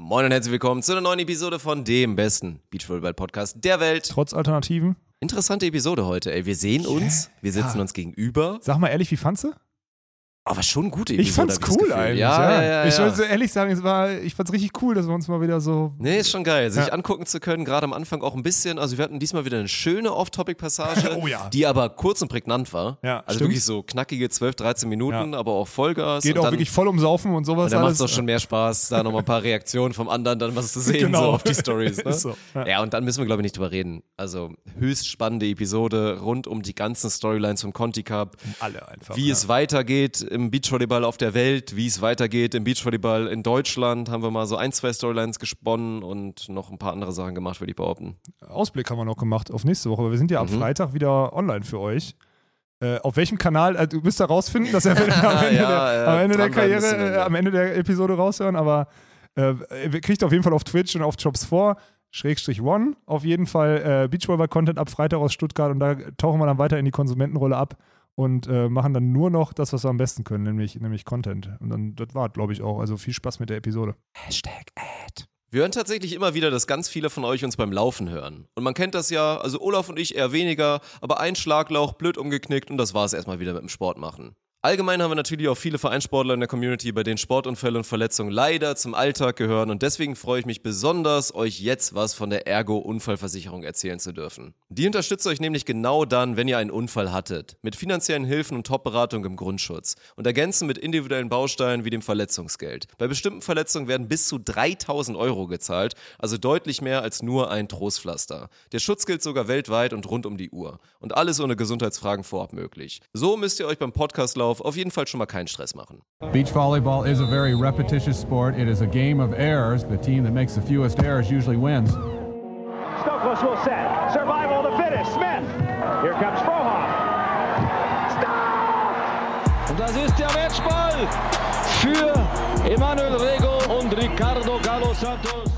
Moin und herzlich willkommen zu einer neuen Episode von dem besten Beachvolleyball-Podcast der Welt. Trotz Alternativen. Interessante Episode heute, ey. Wir sehen uns, wir sitzen Ja. uns gegenüber. Sag mal ehrlich, wie fandst du? Aber schon eine gute Episode. Ich fand's cool eigentlich. Ja, ja, ja. ich wollte ehrlich sagen, es war, ich fand's richtig cool, dass wir uns mal wieder so. Nee, ist schon geil, sich angucken zu können, gerade am Anfang auch ein bisschen. Also wir hatten diesmal wieder eine schöne Off-Topic-Passage, Oh die aber kurz und prägnant war. Ja, also stimmt. wirklich so knackige 12, 13 Minuten, aber auch Vollgas. Geht auch dann, wirklich voll um Saufen und sowas Und dann macht es alles. auch schon mehr Spaß, da nochmal ein paar Reaktionen vom anderen dann was zu sehen, Genau. so auf die Stories. Ne? So, ja. und dann müssen wir, glaube ich, nicht drüber reden. Also höchst spannende Episode rund um die ganzen Storylines vom Conti Cup, Alle einfach. wie es weitergeht im Beachvolleyball auf der Welt, wie es weitergeht im Beachvolleyball in Deutschland, haben wir mal so ein, zwei Storylines gesponnen und noch ein paar andere Sachen gemacht, würde ich behaupten. Ausblick haben wir noch gemacht auf nächste Woche, weil wir sind ja am Mhm. Freitag wieder online für euch. Äh, auf welchem Kanal, äh, du müsst da rausfinden, dass er am Ende, Ja, der, äh, am Ende der Karriere, äh, ja. am Ende der Episode raushören, aber äh, ihr kriegt auf jeden Fall auf Twitch und auf Jobs 4 Schrägstrich One auf jeden Fall äh, Beachvolleyball-Content ab Freitag aus Stuttgart und da tauchen wir dann weiter in die Konsumentenrolle ab und äh, machen dann nur noch das, was wir am besten können, nämlich, nämlich Content. Und dann, das war, glaube ich, auch. Also viel Spaß mit der Episode. Hashtag Ad. Wir hören tatsächlich immer wieder, dass ganz viele von euch uns beim Laufen hören. Und man kennt das ja, also Olaf und ich eher weniger, aber ein Schlaglauch, blöd umgeknickt und das war es erstmal wieder mit dem Sport machen. Allgemein haben wir natürlich auch viele Vereinssportler in der Community, bei denen Sportunfälle und Verletzungen leider zum Alltag gehören und deswegen freue ich mich besonders, euch jetzt was von der Ergo-Unfallversicherung erzählen zu dürfen. Die unterstützt euch nämlich genau dann, wenn ihr einen Unfall hattet, mit finanziellen Hilfen und Top-Beratung im Grundschutz und ergänzen mit individuellen Bausteinen wie dem Verletzungsgeld. Bei bestimmten Verletzungen werden bis zu 3000 Euro gezahlt, also deutlich mehr als nur ein Trostpflaster. Der Schutz gilt sogar weltweit und rund um die Uhr. Und alles ohne Gesundheitsfragen vorab möglich. So müsst ihr euch beim Podcastlauf auf jeden Fall schon mal keinen Stress machen. Beach volleyball is a very repetitious sport. It is a game of errors. The team that makes the fewest errors usually wins. Stokos will set. Survival of the fittest. Smith. Here comes Frohoff. Stop! Und das ist der Matchball für Emanuel Rego und Ricardo Galo Santos.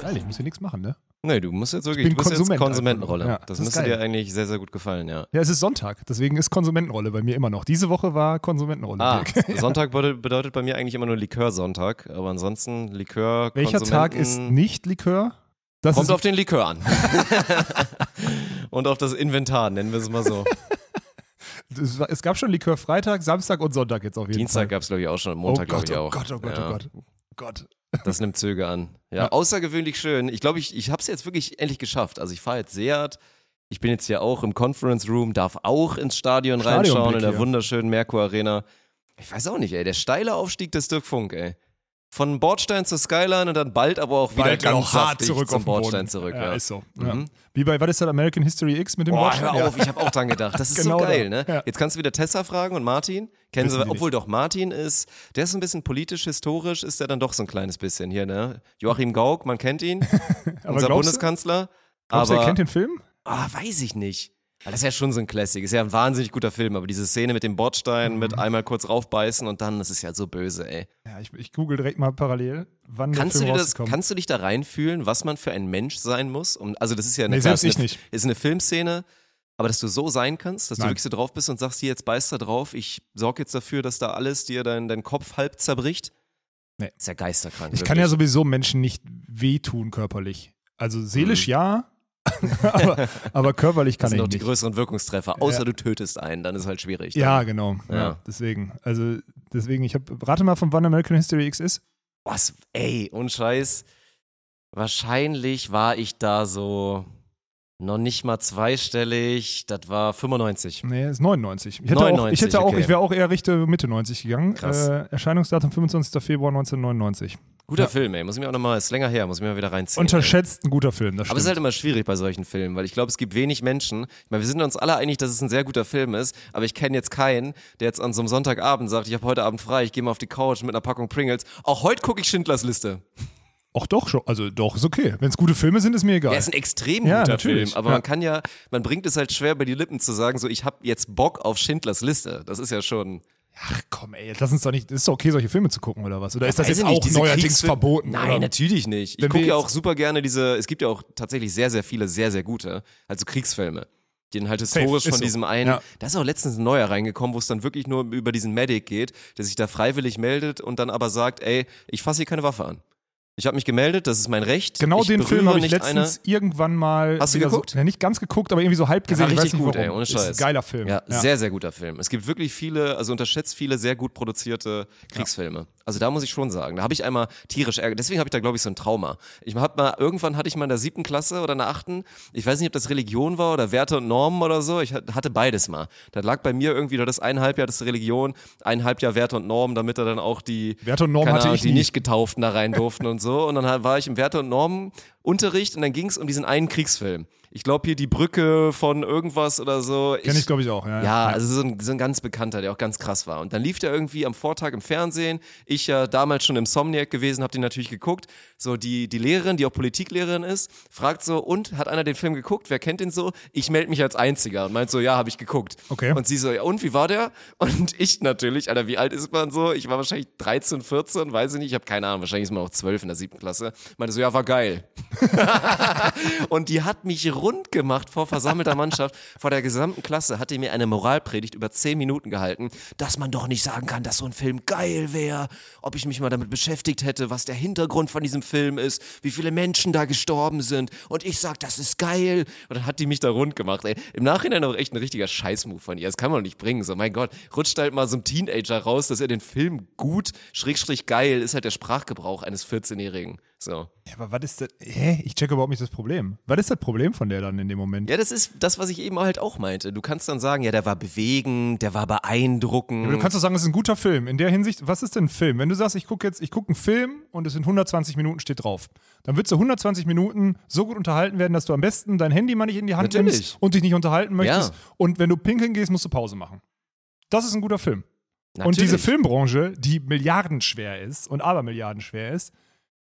Geil, ich muss hier nichts machen, ne? Nee, du musst jetzt wirklich, bin du bist Konsument jetzt Konsumentenrolle. Ja, das das müsste geil. dir eigentlich sehr, sehr gut gefallen, ja. Ja, es ist Sonntag, deswegen ist Konsumentenrolle bei mir immer noch. Diese Woche war Konsumentenrolle. Ah. Sonntag bedeutet, bei mir eigentlich immer nur Likörsonntag, aber ansonsten Likör, Welcher Tag ist nicht Likör? Das Kommt auf den Likör an. und auf das Inventar, nennen wir es mal so. es, war- es gab schon Likör Freitag, Samstag und Sonntag jetzt auf jeden Dienstag Fall. gab es, glaube ich, auch schon, oh Montag, glaube Gott, ich oh auch. Gott, oh Gott, ja, oh Gott. Oh Gott. Das nimmt Züge an. Ja, Ja. außergewöhnlich schön. Ich glaube, ich, ich habe es jetzt wirklich endlich geschafft. Also ich fahre jetzt Seat. Ich bin jetzt hier auch im Conference Room, darf auch ins Stadion reinschauen, in der wunderschönen Merkur Arena. Ich weiß auch nicht, ey, der steile Aufstieg des Dirk Funk, ey. Von Bordstein zur Skyline und dann bald aber auch wieder Bald ganz auch hart zurück zum auf. Bordstein zurück. Ja, Ja, ist so. Mhm. Ja. Wie bei, was ist das, American History X mit dem Boah, Bordstein? hör auf, ich habe auch dran gedacht. Das ist Genau so da. geil, ne? Ja. Jetzt kannst du wieder Tessa fragen und Martin. Kennen Wissen sie, obwohl nicht. doch Martin ist, der ist ein bisschen politisch, historisch, ist der dann doch so ein kleines bisschen hier, ne? Joachim Gauck, man kennt ihn, unser glaubst du- Bundeskanzler. Glaubst du, aber er kennt den Film? ah, weiß ich nicht. Weil Das ist ja schon so ein Classic. Ist ja ein wahnsinnig guter Film, aber diese Szene mit dem Bordstein, Mhm. mit einmal kurz raufbeißen und dann, das ist ja so böse, ey. Ja, ich, ich google direkt mal parallel, wann Kannst du, der Film das, rausgekommen kannst du dich da reinfühlen, was man für ein Mensch sein muss? Um, also, das ist ja eine, Nee, klar, ist ich eine, nicht. ist eine Filmszene, aber dass du so sein kannst, dass du Nein. wirklich so drauf bist und sagst, hier, jetzt beißt da drauf, ich sorge jetzt dafür, dass da alles dir dein, dein Kopf halb zerbricht. Nee. Ist ja geisterkrank. Ich kann ja wirklich. sowieso Menschen nicht wehtun körperlich. Also seelisch Mhm. ja, aber, aber körperlich kann Das sind ich doch die nicht. größeren Wirkungstreffer, außer Ja. du tötest einen, dann ist halt schwierig. Ja, Dann. genau. Ja. Ja. deswegen. Also deswegen, ich habe, rate mal, von wann American History X ist. Was, ey, und Scheiß. Wahrscheinlich war ich da so noch nicht mal zweistellig. Das war 95. Nee, ist 99. Ich hätte auch, ich 99, hätte auch, okay. ich wäre auch eher Richtung Mitte 90 gegangen. Krass. Äh, Erscheinungsdatum 25. Februar 1999. Guter Ja. Film, ey. Muss ich mir auch nochmal, ist länger her, muss ich mir mal wieder reinziehen. ey. Unterschätzt ein guter Film, das Aber es ist halt stimmt. immer schwierig bei solchen Filmen, weil ich glaube, es gibt wenig Menschen. Ich meine, wir sind uns alle einig, dass es ein sehr guter Film ist, aber ich kenne jetzt keinen, der jetzt an so einem Sonntagabend sagt, ich habe heute Abend frei, ich gehe mal auf die Couch mit einer Packung Pringles. Auch heute gucke ich Schindlers Liste. Ach doch, schon. Also doch, ist okay. Wenn es gute Filme sind, ist mir egal. Ja, ist ein extrem Ja, guter natürlich. Film, aber Ja. man kann ja, man bringt es halt schwer bei die Lippen zu sagen, so ich habe jetzt Bock auf Schindlers Liste. Das ist ja schon. Ach komm, ey, lass uns doch nicht. Ist doch okay, solche Filme zu gucken oder was? Oder ist das jetzt nicht, auch neuerdings Kriegsfil- verboten? Nein, oder? natürlich nicht. Ich gucke ja auch super gerne diese, es gibt ja auch tatsächlich sehr, sehr viele, sehr, sehr gute, also Kriegsfilme. den halt Safe, historisch ist von so. diesem einen, Ja. da ist auch letztens ein neuer reingekommen, wo es dann wirklich nur über diesen Medic geht, der sich da freiwillig meldet und dann aber sagt, ey, ich fasse hier keine Waffe an. Ich habe mich gemeldet, das ist mein Recht. Genau ich den Film habe ich letztens irgendwann mal. Hast du geguckt? So, ja, nicht ganz geguckt, aber irgendwie so halb gesehen. weiß richtig gut, warum. ey, ohne Ist Scheiß. ein geiler Film. Ja, sehr, sehr guter Film. Es gibt wirklich viele, also unterschätzt viele sehr gut produzierte Kriegsfilme. Also da muss ich schon sagen, da habe ich einmal tierisch Ärger. Deswegen habe ich da, glaube ich, so ein Trauma. Ich hab mal, irgendwann hatte ich mal in der siebten Klasse oder in der achten, ich weiß nicht, ob das Religion war oder Werte und Normen oder so. Ich hat- hatte beides mal. Das lag bei mir irgendwie, das ein Halbjahr das Religion, ein Halbjahr Werte und Normen, damit da dann auch die, Werte und Normen keine hatte ich die nie. nicht getauften da rein durften und so. Und dann war ich im Werte und Normen Unterricht und dann ging es um diesen einen Kriegsfilm. Ich glaube hier die Brücke von irgendwas oder so. Kenn ich, glaube ich, auch. Ja, Ja, also so ein, so ein ganz bekannter, der auch ganz krass war. Und dann lief der irgendwie am Vortag im Fernsehen. Ich ja damals schon im Somniac gewesen, habe den natürlich geguckt. So die, die Lehrerin, die auch Politiklehrerin ist, fragt so, und, hat einer den Film geguckt? Wer kennt den so? Ich melde mich als Einziger und meint so, ja, habe ich geguckt. Okay. Und sie so, ja, und, wie war der? Und ich natürlich, Alter, wie alt ist man so? Ich war wahrscheinlich 13, 14, weiß ich nicht, ich habe keine Ahnung, wahrscheinlich ist man auch 12 in der siebten Klasse. Meinte so, ja, war geil. Und die hat mich rund gemacht vor versammelter Mannschaft, vor der gesamten Klasse, hat die mir eine Moralpredigt über zehn Minuten gehalten, dass man doch nicht sagen kann, dass so ein Film geil wäre, ob ich mich mal damit beschäftigt hätte, was der Hintergrund von diesem Film ist, wie viele Menschen da gestorben sind. Und ich sag, das ist geil. Und dann hat die mich da rund gemacht. Ey. Im Nachhinein auch echt ein richtiger Scheißmove von ihr. Das kann man doch nicht bringen. So, mein Gott, rutscht halt mal so ein Teenager raus, dass er den Film gut, schrägstrich geil, ist halt der Sprachgebrauch eines 14-Jährigen. So. Ja, aber was ist das? Hä? Ich checke überhaupt nicht das Problem. Was ist das Problem von der dann in dem Moment? Ja, das ist das, was ich eben halt auch meinte. Du kannst dann sagen, ja, der war bewegend, der war beeindruckend. Aber du kannst doch sagen, es ist ein guter Film. In der Hinsicht, was ist denn ein Film? Wenn du sagst, ich gucke jetzt, ich gucke einen Film und es sind 120 Minuten steht drauf, dann würdest du 120 Minuten so gut unterhalten werden, dass du am besten dein Handy mal nicht in die Hand Natürlich. nimmst und dich nicht unterhalten möchtest. Ja. Und wenn du pinkeln gehst, musst du Pause machen. Das ist ein guter Film. Und Natürlich. diese Filmbranche, die milliardenschwer ist und abermilliardenschwer ist,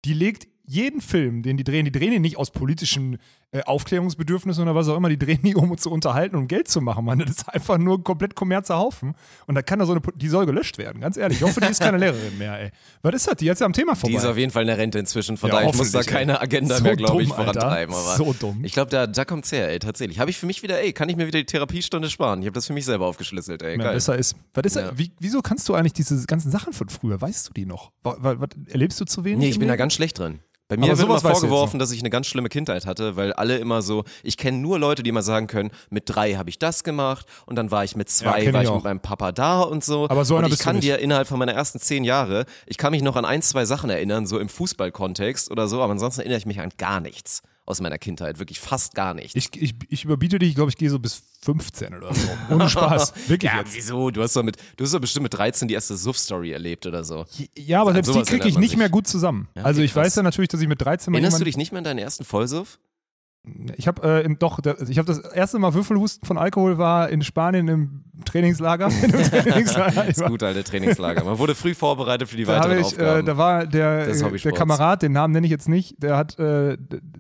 die legt jeden Film, den die drehen, die drehen ihn nicht aus politischen äh, Aufklärungsbedürfnissen oder was auch immer, die drehen die, um uns zu unterhalten und Geld zu machen, Mann. Das ist einfach nur ein komplett kommerzner Haufen. Und da kann da so eine, die soll gelöscht werden, ganz ehrlich. Ich hoffe, die ist keine Lehrerin mehr, ey. Was ist das? Die jetzt ja am Thema vorbei. Die ist auf jeden Fall in der Rente inzwischen, von Ja, daher ich muss da hoffentlich, ey. keine Agenda So mehr, glaube ich, vorantreiben. Aber So dumm. Ich glaube, da, da kommt's her, ey, tatsächlich. Habe ich für mich wieder, ey, kann ich mir wieder die Therapiestunde sparen. Ich habe das für mich selber aufgeschlüsselt, ey. ja, Geil. besser ist. Was ist Ja. Wie, wieso kannst du eigentlich diese ganzen Sachen von früher, weißt du die noch? Wa- wa- was, erlebst du zu wenig? Nee, ich bin da Leben? ganz schlecht drin. Bei mir Aber wird immer vorgeworfen, dass ich eine ganz schlimme Kindheit hatte, weil alle immer so, ich kenne nur Leute, die immer sagen können, mit drei habe ich das gemacht und dann war ich mit zwei, kenn war ich ich mit meinem Papa da und so. Aber so einer und ich kann dir innerhalb von meiner ersten zehn Jahre, ich kann mich noch an ein, zwei Sachen erinnern, so im Fußballkontext oder so, aber ansonsten erinnere ich mich an gar nichts aus meiner Kindheit, wirklich fast gar nichts. Ich, ich, ich überbiete dich, ich glaube, ich gehe so bis 15 oder so. Ohne Spaß. Wirklich ja, jetzt. wieso? Du hast doch mit, du hast doch bestimmt mit 13 die erste Suff-Story erlebt oder so. Ja, aber selbst die kriege ich nicht mehr gut zusammen. Ja, also ich krass. weiß ja natürlich, dass ich mit 13 mal Erinnerst du dich nicht mehr an deinen ersten Vollsuff? Ich habe äh, doch, ich habe das erste Mal Würfelhusten von Alkohol war in Spanien im Trainingslager. Im Trainingslager. Das gute alte Trainingslager. Man wurde früh vorbereitet für die Da, weiteren ich, äh, Aufgaben. da war der, äh, der. Kamerad, den Namen nenne ich jetzt nicht, der hat äh,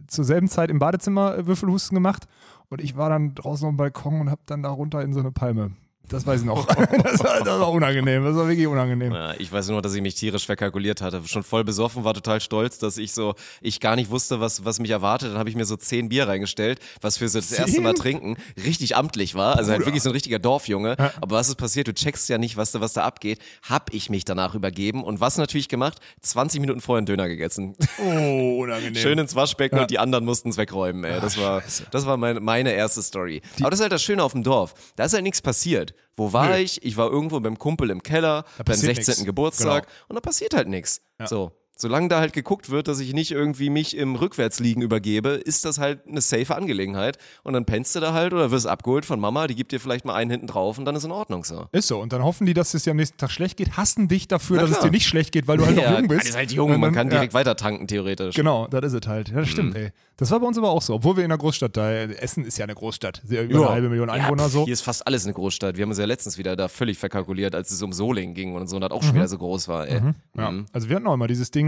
zur selben Zeit im Badezimmer äh, Würfelhusten gemacht und ich war dann draußen auf dem Balkon und habe dann da runter in so eine Palme. Das weiß ich noch. das, war, das war unangenehm. Das war wirklich unangenehm. Ja, ich weiß nur, dass ich mich tierisch verkalkuliert hatte. Schon voll besoffen, war total stolz, dass ich so, ich gar nicht wusste, was, was mich erwartet. Dann habe ich mir so zehn Bier reingestellt, was für so das erste Mal trinken richtig amtlich war. Also halt wirklich so ein richtiger Dorfjunge. Aber was ist passiert? Du checkst ja nicht, was da, was da abgeht. Hab ich mich danach übergeben und was natürlich gemacht? 20 Minuten vorher einen Döner gegessen. Oh, unangenehm. Schön ins Waschbecken und die anderen mussten es wegräumen, ey. Das war, das war meine, meine erste Story. Aber das ist halt das Schöne auf dem Dorf. Da ist halt nichts passiert. Wo war Nö. ich? Ich war irgendwo beim Kumpel im Keller, beim passiert 16. nix. Geburtstag Genau. und da passiert halt nichts. So. Solange da halt geguckt wird, dass ich nicht irgendwie mich im Rückwärtsliegen übergebe, ist das halt eine safe Angelegenheit. Und dann pennst du da halt oder wirst abgeholt von Mama, die gibt dir vielleicht mal einen hinten drauf und dann ist in Ordnung so. Ist so. Und dann hoffen die, dass es dir am nächsten Tag schlecht geht, hassen dich dafür, dass es dir nicht schlecht geht, weil du halt noch jung bist. Das ist halt jung, man dann- kann ja. direkt weiter tanken, theoretisch. Genau, das ist es halt. Ja, das stimmt, ey. Das war bei uns aber auch so. Obwohl wir in einer Großstadt da, Essen ist ja eine Großstadt. Über eine halbe Million Einwohner ja, pf, so. Hier ist fast alles eine Großstadt. Wir haben uns ja letztens wieder da völlig verkalkuliert, als es um Solingen ging und so und das auch schon wieder so groß war. Ey. Mhm. Ja. Mhm. Also wir hatten auch immer dieses Ding,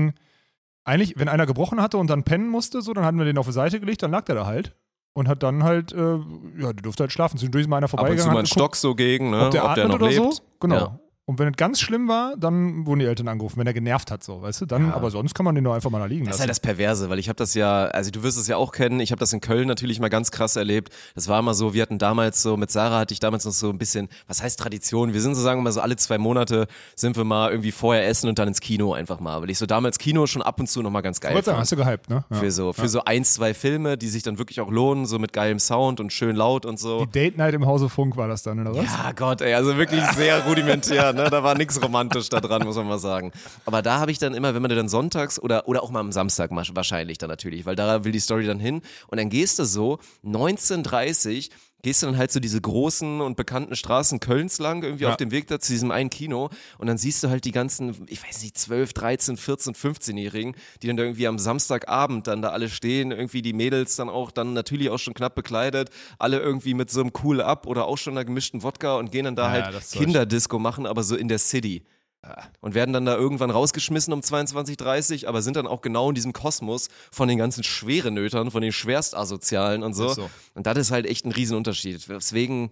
eigentlich, wenn einer gebrochen hatte und dann pennen musste, so, dann hatten wir den auf die Seite gelegt, dann lag der da halt. Und hat dann halt, äh, ja, der durfte halt schlafen. Zwischendurch ist mal einer Ab und vorbeigegangen. zu mal einen Stock so gegen, ne? ob der atmet noch oder lebt. so. Genau. Ja. Und wenn es ganz schlimm war, dann wurden die Eltern angerufen, wenn er genervt hat, so, weißt du? Dann, aber sonst kann man den doch einfach mal da liegen Das ist lassen. halt das Perverse, weil ich habe das ja, also du wirst es ja auch kennen, ich habe das in Köln natürlich mal ganz krass erlebt. Das war immer so, wir hatten damals so, mit Sarah hatte ich damals noch so ein bisschen, was heißt Tradition? Wir sind so, sagen wir mal so, alle zwei Monate sind wir mal irgendwie vorher essen und dann ins Kino einfach mal, weil ich so damals Kino schon ab und zu nochmal ganz geil sagen, hast du gehypt, ne? Ja. Für so, für so ein, zwei Filme, die sich dann wirklich auch lohnen, so mit geilem Sound und schön laut und so. Die Date Night im Hause Funk war das dann, oder was? Ja, Gott, ey, also wirklich sehr rudimentär, ne? Da war nichts romantisch da dran, muss man mal sagen. Aber da habe ich dann immer, wenn man dann sonntags oder, oder auch mal am Samstag wahrscheinlich dann natürlich, weil da will die Story dann hin. Und dann gehst du so, 1930, gehst du dann halt so diese großen und bekannten Straßen Kölns lang, irgendwie Ja. auf dem Weg da zu diesem einen Kino. Und dann siehst du halt die ganzen, ich weiß nicht, 12, 13, 14, 15-Jährigen, die dann da irgendwie am Samstagabend dann da alle stehen, irgendwie die Mädels dann auch, dann natürlich auch schon knapp bekleidet, alle irgendwie mit so einem Cool Up oder auch schon einer gemischten Wodka und gehen dann da Ja, halt. Kinderdisco machen, aber so in der City. Und werden dann da irgendwann rausgeschmissen um 22.30 aber sind dann auch genau in diesem Kosmos von den ganzen Schwerenötern, von den Schwerstasozialen und so. So. Und das ist halt echt ein Riesenunterschied. Deswegen,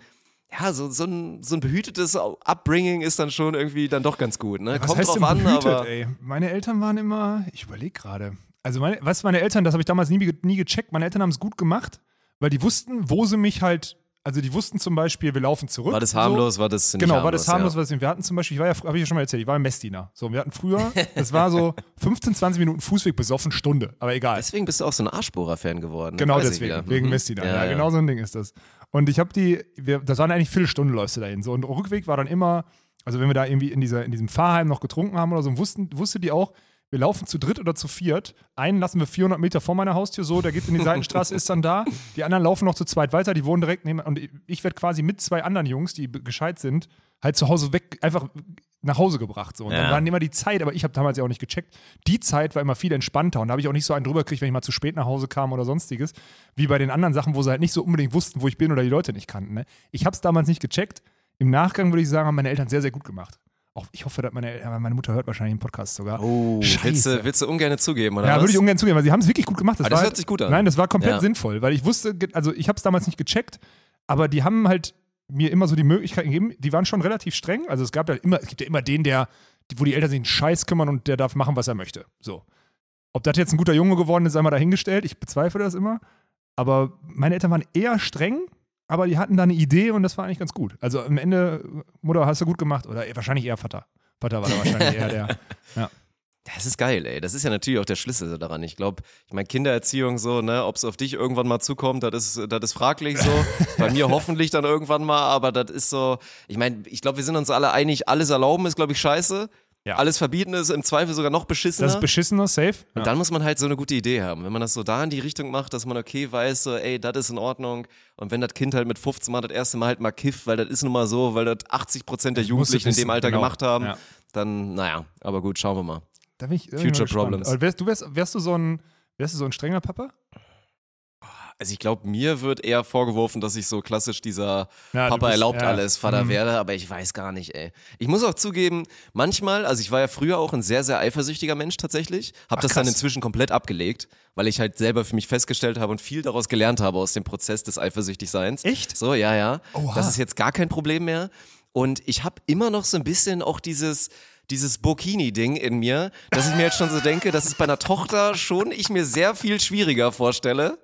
ja, so, so, ein, so ein behütetes Upbringing ist dann schon irgendwie dann doch ganz gut. Ne? Was Kommt drauf denn an, behütet, aber. ey? Meine Eltern waren immer, ich überlege gerade. Also, meine, was meine Eltern, das habe ich damals nie, nie gecheckt. Meine Eltern haben es gut gemacht, weil die wussten, wo sie mich halt, also die wussten zum Beispiel, wir laufen zurück. War das so. harmlos, war das nicht Genau, harmlos, war das harmlos, ja. was wir hatten zum Beispiel, ich war ja, habe ich ja schon mal erzählt, ich war im Messdiener. So, wir hatten früher, das war so 15, 20 Minuten Fußweg besoffen, Stunde, aber egal. Deswegen bist du auch so ein Arschbohrer-Fan geworden. ne? Genau deswegen, wegen Mhm. Messdiener. Ja, Ja, genau so ein Ding ist das. Und ich habe die, wir, das waren eigentlich Viertelstunde läufst du dahin. So, und Rückweg war dann immer, also wenn wir da irgendwie in, dieser, in diesem Fahrheim noch getrunken haben oder so, wussten, wusste die auch, wir laufen zu dritt oder zu viert. Einen lassen wir 400 Meter vor meiner Haustür so, der geht in die Seitenstraße, ist dann da. Die anderen laufen noch zu zweit weiter, die wohnen direkt neben. Und ich, werde quasi mit zwei anderen Jungs, die gescheit sind, halt zu Hause weg, einfach nach Hause gebracht. So. Und dann Ja. waren immer die Zeit, aber ich habe damals ja auch nicht gecheckt. Die Zeit war immer viel entspannter und da habe ich auch nicht so einen drüber gekriegt, wenn ich mal zu spät nach Hause kam oder sonstiges, wie bei den anderen Sachen, wo sie halt nicht so unbedingt wussten, wo ich bin oder die Leute nicht kannten. Ne? Ich habe es damals nicht gecheckt. Im Nachgang würde ich sagen, haben meine Eltern sehr, sehr gut gemacht. Ich hoffe, dass meine, Eltern- meine Mutter hört wahrscheinlich den Podcast sogar. Oh, willst du, willst du ungern zugeben, oder Ja, was? würde ich ungern zugeben, weil sie haben es wirklich gut gemacht. Ah, das war hört halt, sich gut an. Nein, das war komplett Ja. sinnvoll, weil ich wusste, also ich habe es damals nicht gecheckt, aber die haben halt mir immer so die Möglichkeiten gegeben, die waren schon relativ streng. Also es gab ja immer, es gibt ja immer den, der, wo die Eltern sich einen Scheiß kümmern und der darf machen, was er möchte. So. Ob das jetzt ein guter Junge geworden ist, einmal dahingestellt. Ich bezweifle das immer. Aber meine Eltern waren eher streng, aber die hatten da eine Idee und das war eigentlich ganz gut. Also am Ende, Mutter, hast du gut gemacht. Oder wahrscheinlich eher Vater. Vater war da wahrscheinlich eher der. Das ist geil, ey. Das ist ja natürlich auch der Schlüssel daran. Ich glaube, ich meine, Kindererziehung so, ne, ob es auf dich irgendwann mal zukommt, das ist, das ist fraglich so. Bei mir hoffentlich dann irgendwann mal, aber das ist so, ich meine, ich glaube, wir sind uns alle einig, alles erlauben ist, glaube ich, scheiße. Ja. Alles verbieten ist im Zweifel sogar noch beschissener. Das ist beschissener, safe. Ja. Und dann muss man halt so eine gute Idee haben. Wenn man das so da in die Richtung macht, dass man okay weiß, so, ey, das ist in Ordnung. Und wenn das Kind halt mit 15 Mal das erste Mal halt mal kifft, weil das ist nun mal so, weil das 80 Prozent der Jugendlichen in dem Alter genau. gemacht haben, Ja. dann, naja, aber gut, schauen wir mal. Da bin ich irgendwie Future. Problems. Aber wärst, du wärst, wärst du so ein, wärst du so ein strenger Papa? Also ich glaube, mir wird eher vorgeworfen, dass ich so klassisch dieser Ja, Papa bist- erlaubt ja. alles Vater Mhm. werde, aber ich weiß gar nicht, ey. Ich muss auch zugeben, manchmal, also ich war ja früher auch ein sehr, sehr eifersüchtiger Mensch tatsächlich, habe das dann krass. inzwischen komplett abgelegt, weil ich halt selber für mich festgestellt habe und viel daraus gelernt habe aus dem Prozess des Eifersüchtigseins. Echt? So, ja, ja. Oha. Das ist jetzt gar kein Problem mehr. Und ich habe immer noch so ein bisschen auch dieses dieses Burkini-Ding in mir, dass ich mir jetzt schon so denke, dass es bei einer Tochter schon ich mir sehr viel schwieriger vorstelle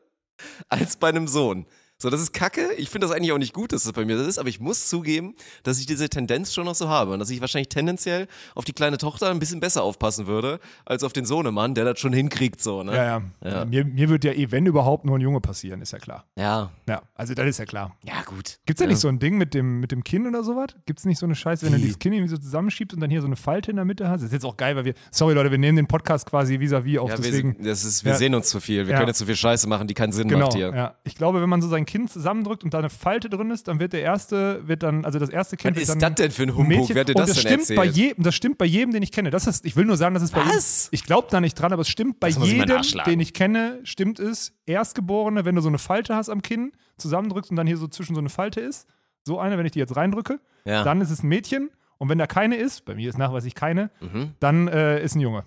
als bei einem Sohn. So, das ist kacke. Ich finde das eigentlich auch nicht gut, dass das bei mir so ist, aber ich muss zugeben, dass ich diese Tendenz schon noch so habe und dass ich wahrscheinlich tendenziell auf die kleine Tochter ein bisschen besser aufpassen würde, als auf den Sohnemann, der das schon hinkriegt, so, ne? Ja, ja. Ja. Mir, mir wird ja eh, wenn überhaupt, nur ein Junge passieren, ist ja klar. Ja, Ja, also das ist ja klar. ja gut. Gibt es da nicht so ein Ding mit dem, mit dem Kinn oder sowas? Gibt es nicht so eine Scheiße, wenn du dieses Kinn irgendwie so zusammenschiebst und dann hier so eine Falte in der Mitte hast? Das ist jetzt auch geil, weil wir, sorry Leute, wir nehmen den Podcast quasi vis-à-vis auf, Ja, deswegen. wir, das ist, wir Ja. sehen uns zu viel. Wir Ja. können jetzt zu viel Scheiße machen, die keinen Sinn Genau, macht hier. ja. Ich glaube, wenn man so sein Kinn zusammendrückt und da eine Falte drin ist, dann wird der erste, wird dann, also das erste Kind Was ist dann das denn für ein Humbug? Mädchen. Wer hat dir und das das denn stimmt bei jedem, das stimmt bei jedem, den ich kenne. Das ist, ich will nur sagen, dass es bei Was? jedem, ich glaube da nicht dran, aber es stimmt bei Das jedem, den ich kenne, stimmt es. Erstgeborene, wenn du so eine Falte hast am Kinn, zusammendrückst und dann hier so zwischen so eine Falte ist, so eine, wenn ich die jetzt reindrücke, Ja. dann ist es ein Mädchen. Und wenn da keine ist, bei mir ist nachweislich keine, Mhm. dann äh, ist ein Junge.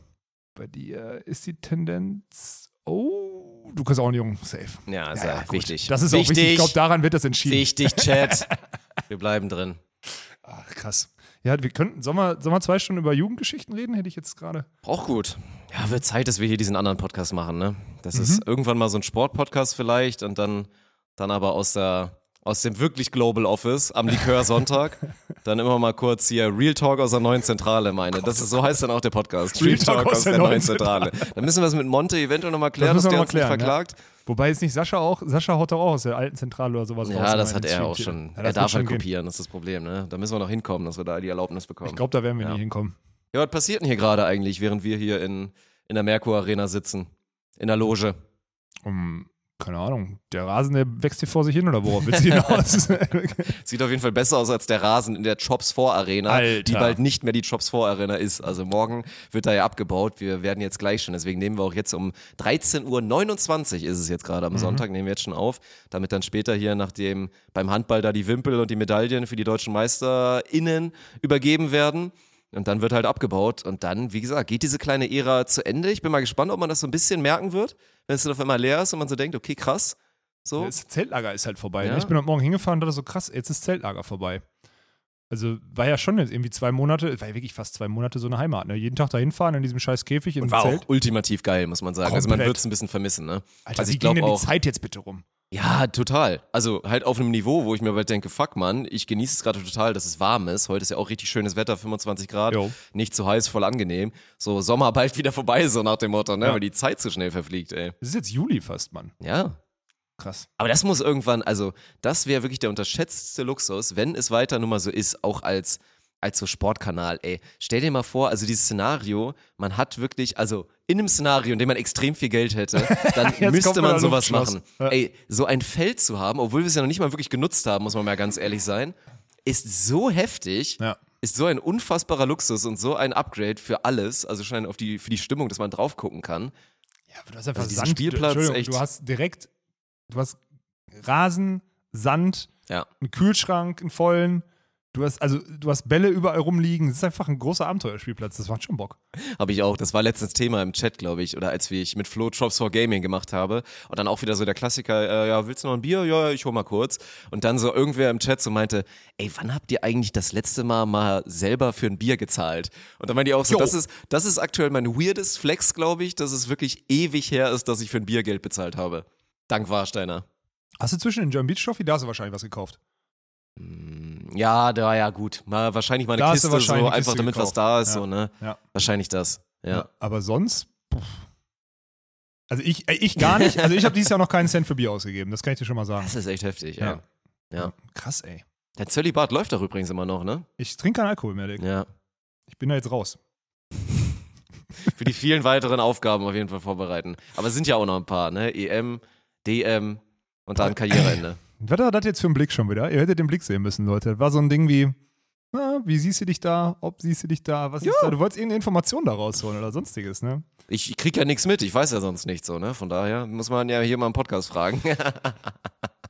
Bei dir ist die Tendenz, oh, du kriegst auch einen Jungen, safe. Ja, ist Ja, ja, wichtig. Das ist auch wichtig. Ich glaube, daran wird das entschieden. Wichtig, Chat. Wir bleiben drin. Ach, krass. Ja, wir könnten, sollen wir, sollen wir zwei Stunden über Jugendgeschichten reden? Hätte ich jetzt gerade. Auch gut. Ja, wird Zeit, dass wir hier diesen anderen Podcast machen, ne? Das Mhm. ist irgendwann mal so ein Sportpodcast vielleicht und dann, dann aber aus der aus dem wirklich Global Office am Likör Sonntag. dann immer mal kurz hier Real Talk aus der neuen Zentrale, meine. Das ist, so heißt dann auch der Podcast. Real, Talk, aus der, neuen Zentrale. Dann müssen wir es mit Monte eventuell nochmal klären, Das dass der uns nicht klären, verklagt. Wobei jetzt nicht Sascha auch, Sascha haut doch auch aus der alten Zentrale oder sowas raus. Ja, das hat er auch schon. Ja, er darf halt gehen. kopieren, das ist das Problem, ne? Da müssen wir noch hinkommen, dass wir da die Erlaubnis bekommen. Ich glaube, da werden wir Ja. nie hinkommen. Ja, was passiert denn hier gerade eigentlich, während wir hier in, in der Merkur Arena sitzen? In der Loge. Um, keine Ahnung, der Rasen, der wächst hier vor sich hin oder worauf willst du hinaus? Sieht auf jeden Fall besser aus als der Rasen in der Chops 4 Arena, Alter. die bald nicht mehr die Chops 4 Arena ist. Also morgen wird da ja abgebaut. Wir werden jetzt gleich schon. Deswegen nehmen wir auch jetzt um 13.29 Uhr ist es jetzt gerade am Mhm. Sonntag, nehmen wir jetzt schon auf, damit dann später hier, nachdem beim Handball da die Wimpel und die Medaillen für die deutschen MeisterInnen übergeben werden. Und dann wird halt abgebaut. Und dann, wie gesagt, geht diese kleine Ära zu Ende. Ich bin mal gespannt, ob man das so ein bisschen merken wird, wenn es dann auf einmal leer ist und man so denkt, okay, krass. So. Das Zeltlager ist halt vorbei. Ja. Ne? Ich bin heute Morgen hingefahren und dachte so, krass, jetzt ist Zeltlager vorbei. Also war ja schon jetzt irgendwie zwei Monate, war ja wirklich fast zwei Monate so eine Heimat. Ne? Jeden Tag da hinfahren in diesem scheiß Käfig im Und war Zelt. auch ultimativ geil, muss man sagen. Also man Komplett. wird es ein bisschen vermissen, ne? Alter, also wie ich ging glaube denn auch. die Zeit jetzt bitte rum? Ja, total. Also halt auf einem Niveau, wo ich mir bald denke, fuck man, ich genieße es gerade total, dass es warm ist. Heute ist ja auch richtig schönes Wetter, 25 Grad, Jo. nicht zu heiß, voll angenehm. So Sommer bald wieder vorbei, so nach dem Motto, ne? Ja. Weil die Zeit zu schnell verfliegt, ey. Es ist jetzt Juli fast, Mann. Ja. Krass. Aber das muss irgendwann, also das wäre wirklich der unterschätzte Luxus, wenn es weiter nun mal so ist, auch als als so Sportkanal, ey. Stell dir mal vor, also dieses Szenario, man hat wirklich, also in einem Szenario, in dem man extrem viel Geld hätte, dann müsste man sowas machen. Ja. Ey, so ein Feld zu haben, obwohl wir es ja noch nicht mal wirklich genutzt haben, muss man mal ganz ehrlich sein, ist so heftig. Ja. Ist so ein unfassbarer Luxus und so ein Upgrade für alles, also schon auf die, für die Stimmung, dass man drauf gucken kann. Ja, aber du hast einfach Also Sand. Spielplatz, echt. Du hast direkt, du hast Rasen, Sand, Ja. einen Kühlschrank, einen vollen. Du hast, also, du hast Bälle überall rumliegen. Es ist einfach ein großer Abenteuerspielplatz. Das macht schon Bock. Habe ich auch. Das war letztens Thema im Chat, glaube ich, oder als ich mit Flo Drops for Gaming gemacht habe. Und dann auch wieder so der Klassiker, äh, ja, willst du noch ein Bier? Ja, ich hol mal kurz. Und dann so irgendwer im Chat so meinte, ey, wann habt ihr eigentlich das letzte Mal mal selber für ein Bier gezahlt? Und dann meinte ich auch so, Jo. das ist, das ist aktuell mein weirdest Flex, glaube ich, dass es wirklich ewig her ist, dass ich für ein Bier Geld bezahlt habe. Dank Warsteiner. Hast du zwischen den German Beach Trophy, da hast du wahrscheinlich was gekauft. Ja, da, ja, gut. Mal, wahrscheinlich mal eine Da Kiste, wahrscheinlich so eine einfach Kiste damit was gekauft. da ist, Ja. so, ne? Ja. Wahrscheinlich das. Ja. Aber sonst, puff. Also ich, äh, ich gar nicht. Also ich habe dieses Jahr noch keinen Cent für Bier ausgegeben. Das kann ich dir schon mal sagen. Das ist echt heftig, ja. Ja. Krass, ey. Der Zölibat läuft doch übrigens immer noch, ne? Ich trinke keinen Alkohol mehr, Dick. Ja. Ich bin da jetzt raus. Für die vielen weiteren Aufgaben auf jeden Fall vorbereiten. Aber es sind ja auch noch ein paar, ne? EM, DM und dann Karriereende. Was war das jetzt für ein Blick schon wieder? Ihr hättet den Blick sehen müssen, Leute. Das war so ein Ding wie, na, wie siehst du dich da? Ob siehst du dich da? Was ist da? Du wolltest irgendeine Information da rausholen oder sonstiges, ne? Ich, ich krieg ja nichts mit, ich weiß ja sonst nichts so, ne? Von daher muss man ja hier mal im Podcast fragen.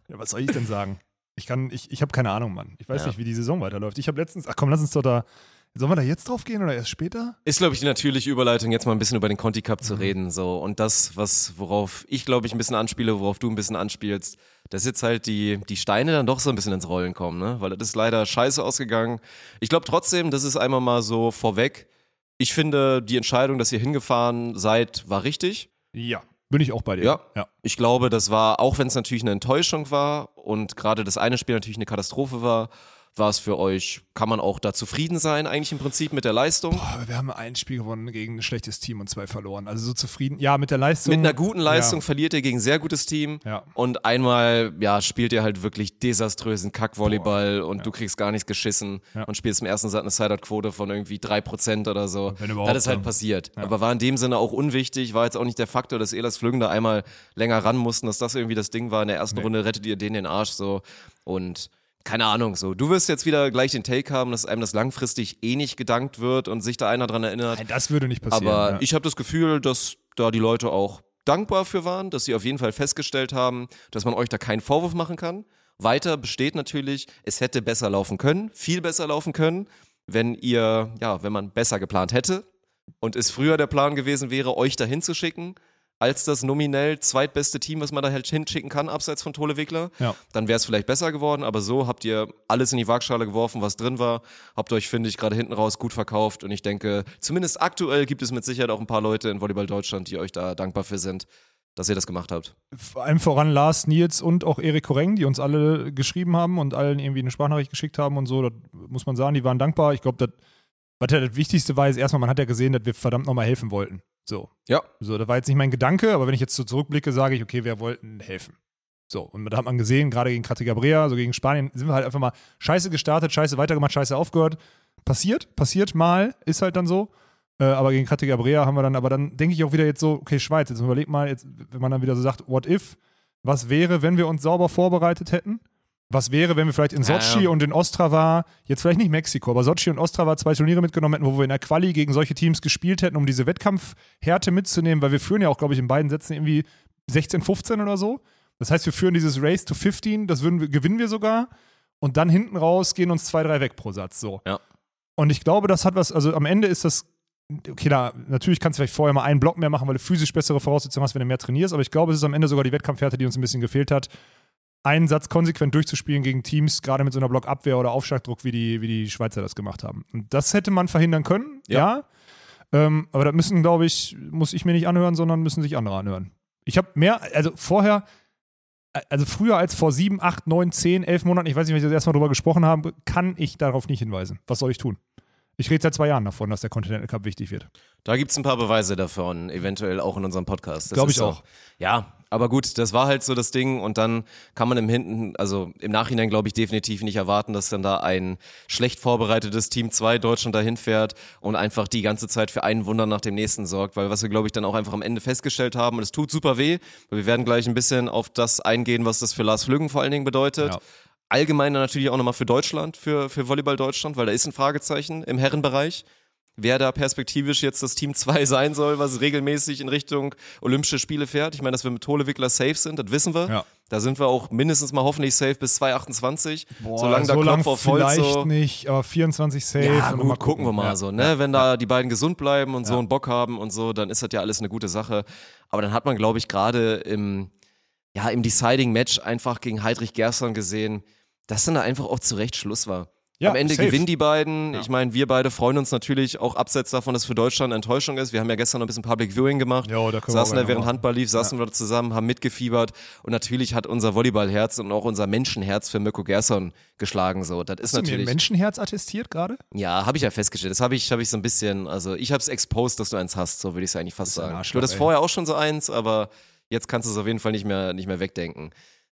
Ja, was soll ich denn sagen? Ich kann, ich, ich habe keine Ahnung, Mann. Ich weiß Ja. nicht, wie die Saison weiterläuft. Ich habe letztens, ach komm, lass uns doch da, sollen wir da jetzt drauf gehen oder erst später? Ist, glaube ich, die natürliche Überleitung, jetzt mal ein bisschen über den Conti Cup Mhm. zu reden. So. Und das, was, worauf ich, glaube ich, ein bisschen anspiele, worauf du ein bisschen anspielst, dass jetzt halt die, die Steine dann doch so ein bisschen ins Rollen kommen, ne? Weil das ist leider scheiße ausgegangen. Ich glaube trotzdem, das ist einmal mal so vorweg. Ich finde, die Entscheidung, dass ihr hingefahren seid, war richtig. Ja. Bin ich auch bei dir. Ja. ja. Ich glaube, das war, auch wenn es natürlich eine Enttäuschung war und gerade das eine Spiel natürlich eine Katastrophe war, war es für euch, kann man auch da zufrieden sein, eigentlich im Prinzip mit der Leistung? Aber wir haben ein Spiel gewonnen gegen ein schlechtes Team und zwei verloren. Also so zufrieden. Ja, mit der Leistung. Mit einer guten Leistung Ja. verliert ihr gegen ein sehr gutes Team. Ja. Und einmal, ja, spielt ihr halt wirklich desaströsen Kackvolleyball und du kriegst gar nichts geschissen Ja. und spielst im ersten Satz eine Sideout-Quote von irgendwie 3% oder so. Wenn überhaupt, das ist halt ja. passiert. Aber war in dem Sinne auch unwichtig, war jetzt auch nicht der Faktor, dass Elas Flügen da einmal länger ran mussten, dass das irgendwie das Ding war. In der ersten Runde rettet ihr denen den Arsch so. Und keine Ahnung, so. Du wirst jetzt wieder gleich den Take haben, dass einem das langfristig eh nicht gedankt wird und sich da einer dran erinnert. Nein, das würde nicht passieren. Aber ja. ich habe das Gefühl, dass da die Leute auch dankbar für waren, dass sie auf jeden Fall festgestellt haben, dass man euch da keinen Vorwurf machen kann. Weiter besteht natürlich, es hätte besser laufen können, viel besser laufen können, wenn ihr, ja, wenn man besser geplant hätte und es früher der Plan gewesen wäre, euch dahin zu schicken. Als das nominell zweitbeste Team, was man da halt hinschicken kann, abseits von Tole Wickler. Ja. Dann wäre es vielleicht besser geworden, aber so habt ihr alles in die Waagschale geworfen, was drin war. Habt euch, finde ich, gerade hinten raus gut verkauft und ich denke, zumindest aktuell gibt es mit Sicherheit auch ein paar Leute in Volleyball Deutschland, die euch da dankbar für sind, dass ihr das gemacht habt. Vor allem voran Lars, Nils und auch Erik Koreng, die uns alle geschrieben haben und allen irgendwie eine Sprachnachricht geschickt haben und so. Das muss man sagen, die waren dankbar. Ich glaube, das, was ja das Wichtigste war, ist erstmal, man hat ja gesehen, dass wir verdammt nochmal helfen wollten. So. Ja. So, das war jetzt nicht mein Gedanke, aber wenn ich jetzt so zurückblicke, sage ich, okay, wir wollten helfen. So, und da hat man gesehen, gerade gegen Categabrea, so gegen Spanien, sind wir halt einfach mal scheiße gestartet, scheiße weitergemacht, scheiße aufgehört. Passiert, passiert mal, ist halt dann so. Äh, aber gegen Categabrea haben wir dann, aber dann denke ich auch wieder jetzt so, okay, Schweiz, jetzt überleg mal, jetzt, wenn man dann wieder so sagt, what if, was wäre, wenn wir uns sauber vorbereitet hätten? Was wäre, wenn wir vielleicht in Ja, Sochi ja. und in Ostrava, jetzt vielleicht nicht Mexiko, aber Sochi und Ostrava zwei Turniere mitgenommen hätten, wo wir in der Quali gegen solche Teams gespielt hätten, um diese Wettkampfhärte mitzunehmen, weil wir führen ja auch, glaube ich, in beiden Sätzen irgendwie 16, 15 oder so. Das heißt, wir führen dieses Race to 15, das würden wir, gewinnen wir sogar. Und dann hinten raus gehen uns zwei, drei weg pro Satz. So. Ja. Und ich glaube, das hat was, also am Ende ist das, okay, da, natürlich kannst du vielleicht vorher mal einen Block mehr machen, weil du physisch bessere Voraussetzungen hast, wenn du mehr trainierst, aber ich glaube, es ist am Ende sogar die Wettkampfhärte, die uns ein bisschen gefehlt hat, einen Satz konsequent durchzuspielen gegen Teams, gerade mit so einer Blockabwehr oder Aufschlagdruck, wie die, wie die Schweizer das gemacht haben. Und das hätte man verhindern können, ja. Ähm, aber das müssen, glaube ich, muss ich mir nicht anhören, sondern müssen sich andere anhören. Ich habe mehr, also vorher, also früher als vor sieben, acht, neun, zehn, elf Monaten, ich weiß nicht, wenn ich das erste Mal drüber gesprochen habe, kann ich darauf nicht hinweisen. Was soll ich tun? Ich rede seit zwei Jahren davon, dass der Continental Cup wichtig wird. Da gibt es ein paar Beweise davon, eventuell auch in unserem Podcast. Das Glaub ist ich so. auch. Ja, aber gut, das war halt so das Ding und dann kann man im Hinten, also im Nachhinein glaube ich definitiv nicht erwarten, dass dann da ein schlecht vorbereitetes Team 2 Deutschland dahin fährt und einfach die ganze Zeit für einen Wunder nach dem nächsten sorgt, weil was wir glaube ich dann auch einfach am Ende festgestellt haben und es tut super weh, weil wir werden gleich ein bisschen auf das eingehen, was das für Lars Flüggen vor allen Dingen bedeutet. Ja. Allgemein dann natürlich auch nochmal für Deutschland, für, für Volleyball Deutschland, weil da ist ein Fragezeichen im Herrenbereich wer da perspektivisch jetzt das Team 2 sein soll, was regelmäßig in Richtung Olympische Spiele fährt. Ich meine, dass wir mit Tolewickler safe sind, das wissen wir. Ja. Da sind wir auch mindestens mal hoffentlich safe bis 2028. Boah, solange da so Klopf auf Holz vielleicht so. nicht, aber 24 safe. Ja, gut, mal gucken wir mal Ja. so, ne? Wenn da die beiden gesund bleiben und so Ja. einen Bock haben und so, dann ist das ja alles eine gute Sache. Aber dann hat man, glaube ich, gerade im, ja, im Deciding Match einfach gegen Heidrich Gerstern gesehen, dass dann da einfach auch zu Recht Schluss war. Ja, Am Ende safe. gewinnen die beiden. Ich meine, wir beide freuen uns natürlich auch abseits davon, dass für Deutschland eine Enttäuschung ist. Wir haben ja gestern noch ein bisschen Public Viewing gemacht. Jo, da wir saßen da während machen. Handball lief, saßen wir da zusammen, haben mitgefiebert. Und natürlich hat unser Volleyballherz und auch unser Menschenherz für Mirko Gerson geschlagen. So, das ist Hast du mir ein natürlich. Menschenherz attestiert gerade? Ja, habe ich ja festgestellt. Das habe ich, hab ich so ein bisschen, also ich habe es exposed, dass du eins hast, so würde ich es eigentlich fast ja sagen. Du hattest vorher auch schon so eins, aber jetzt kannst du es auf jeden Fall nicht mehr, nicht mehr wegdenken.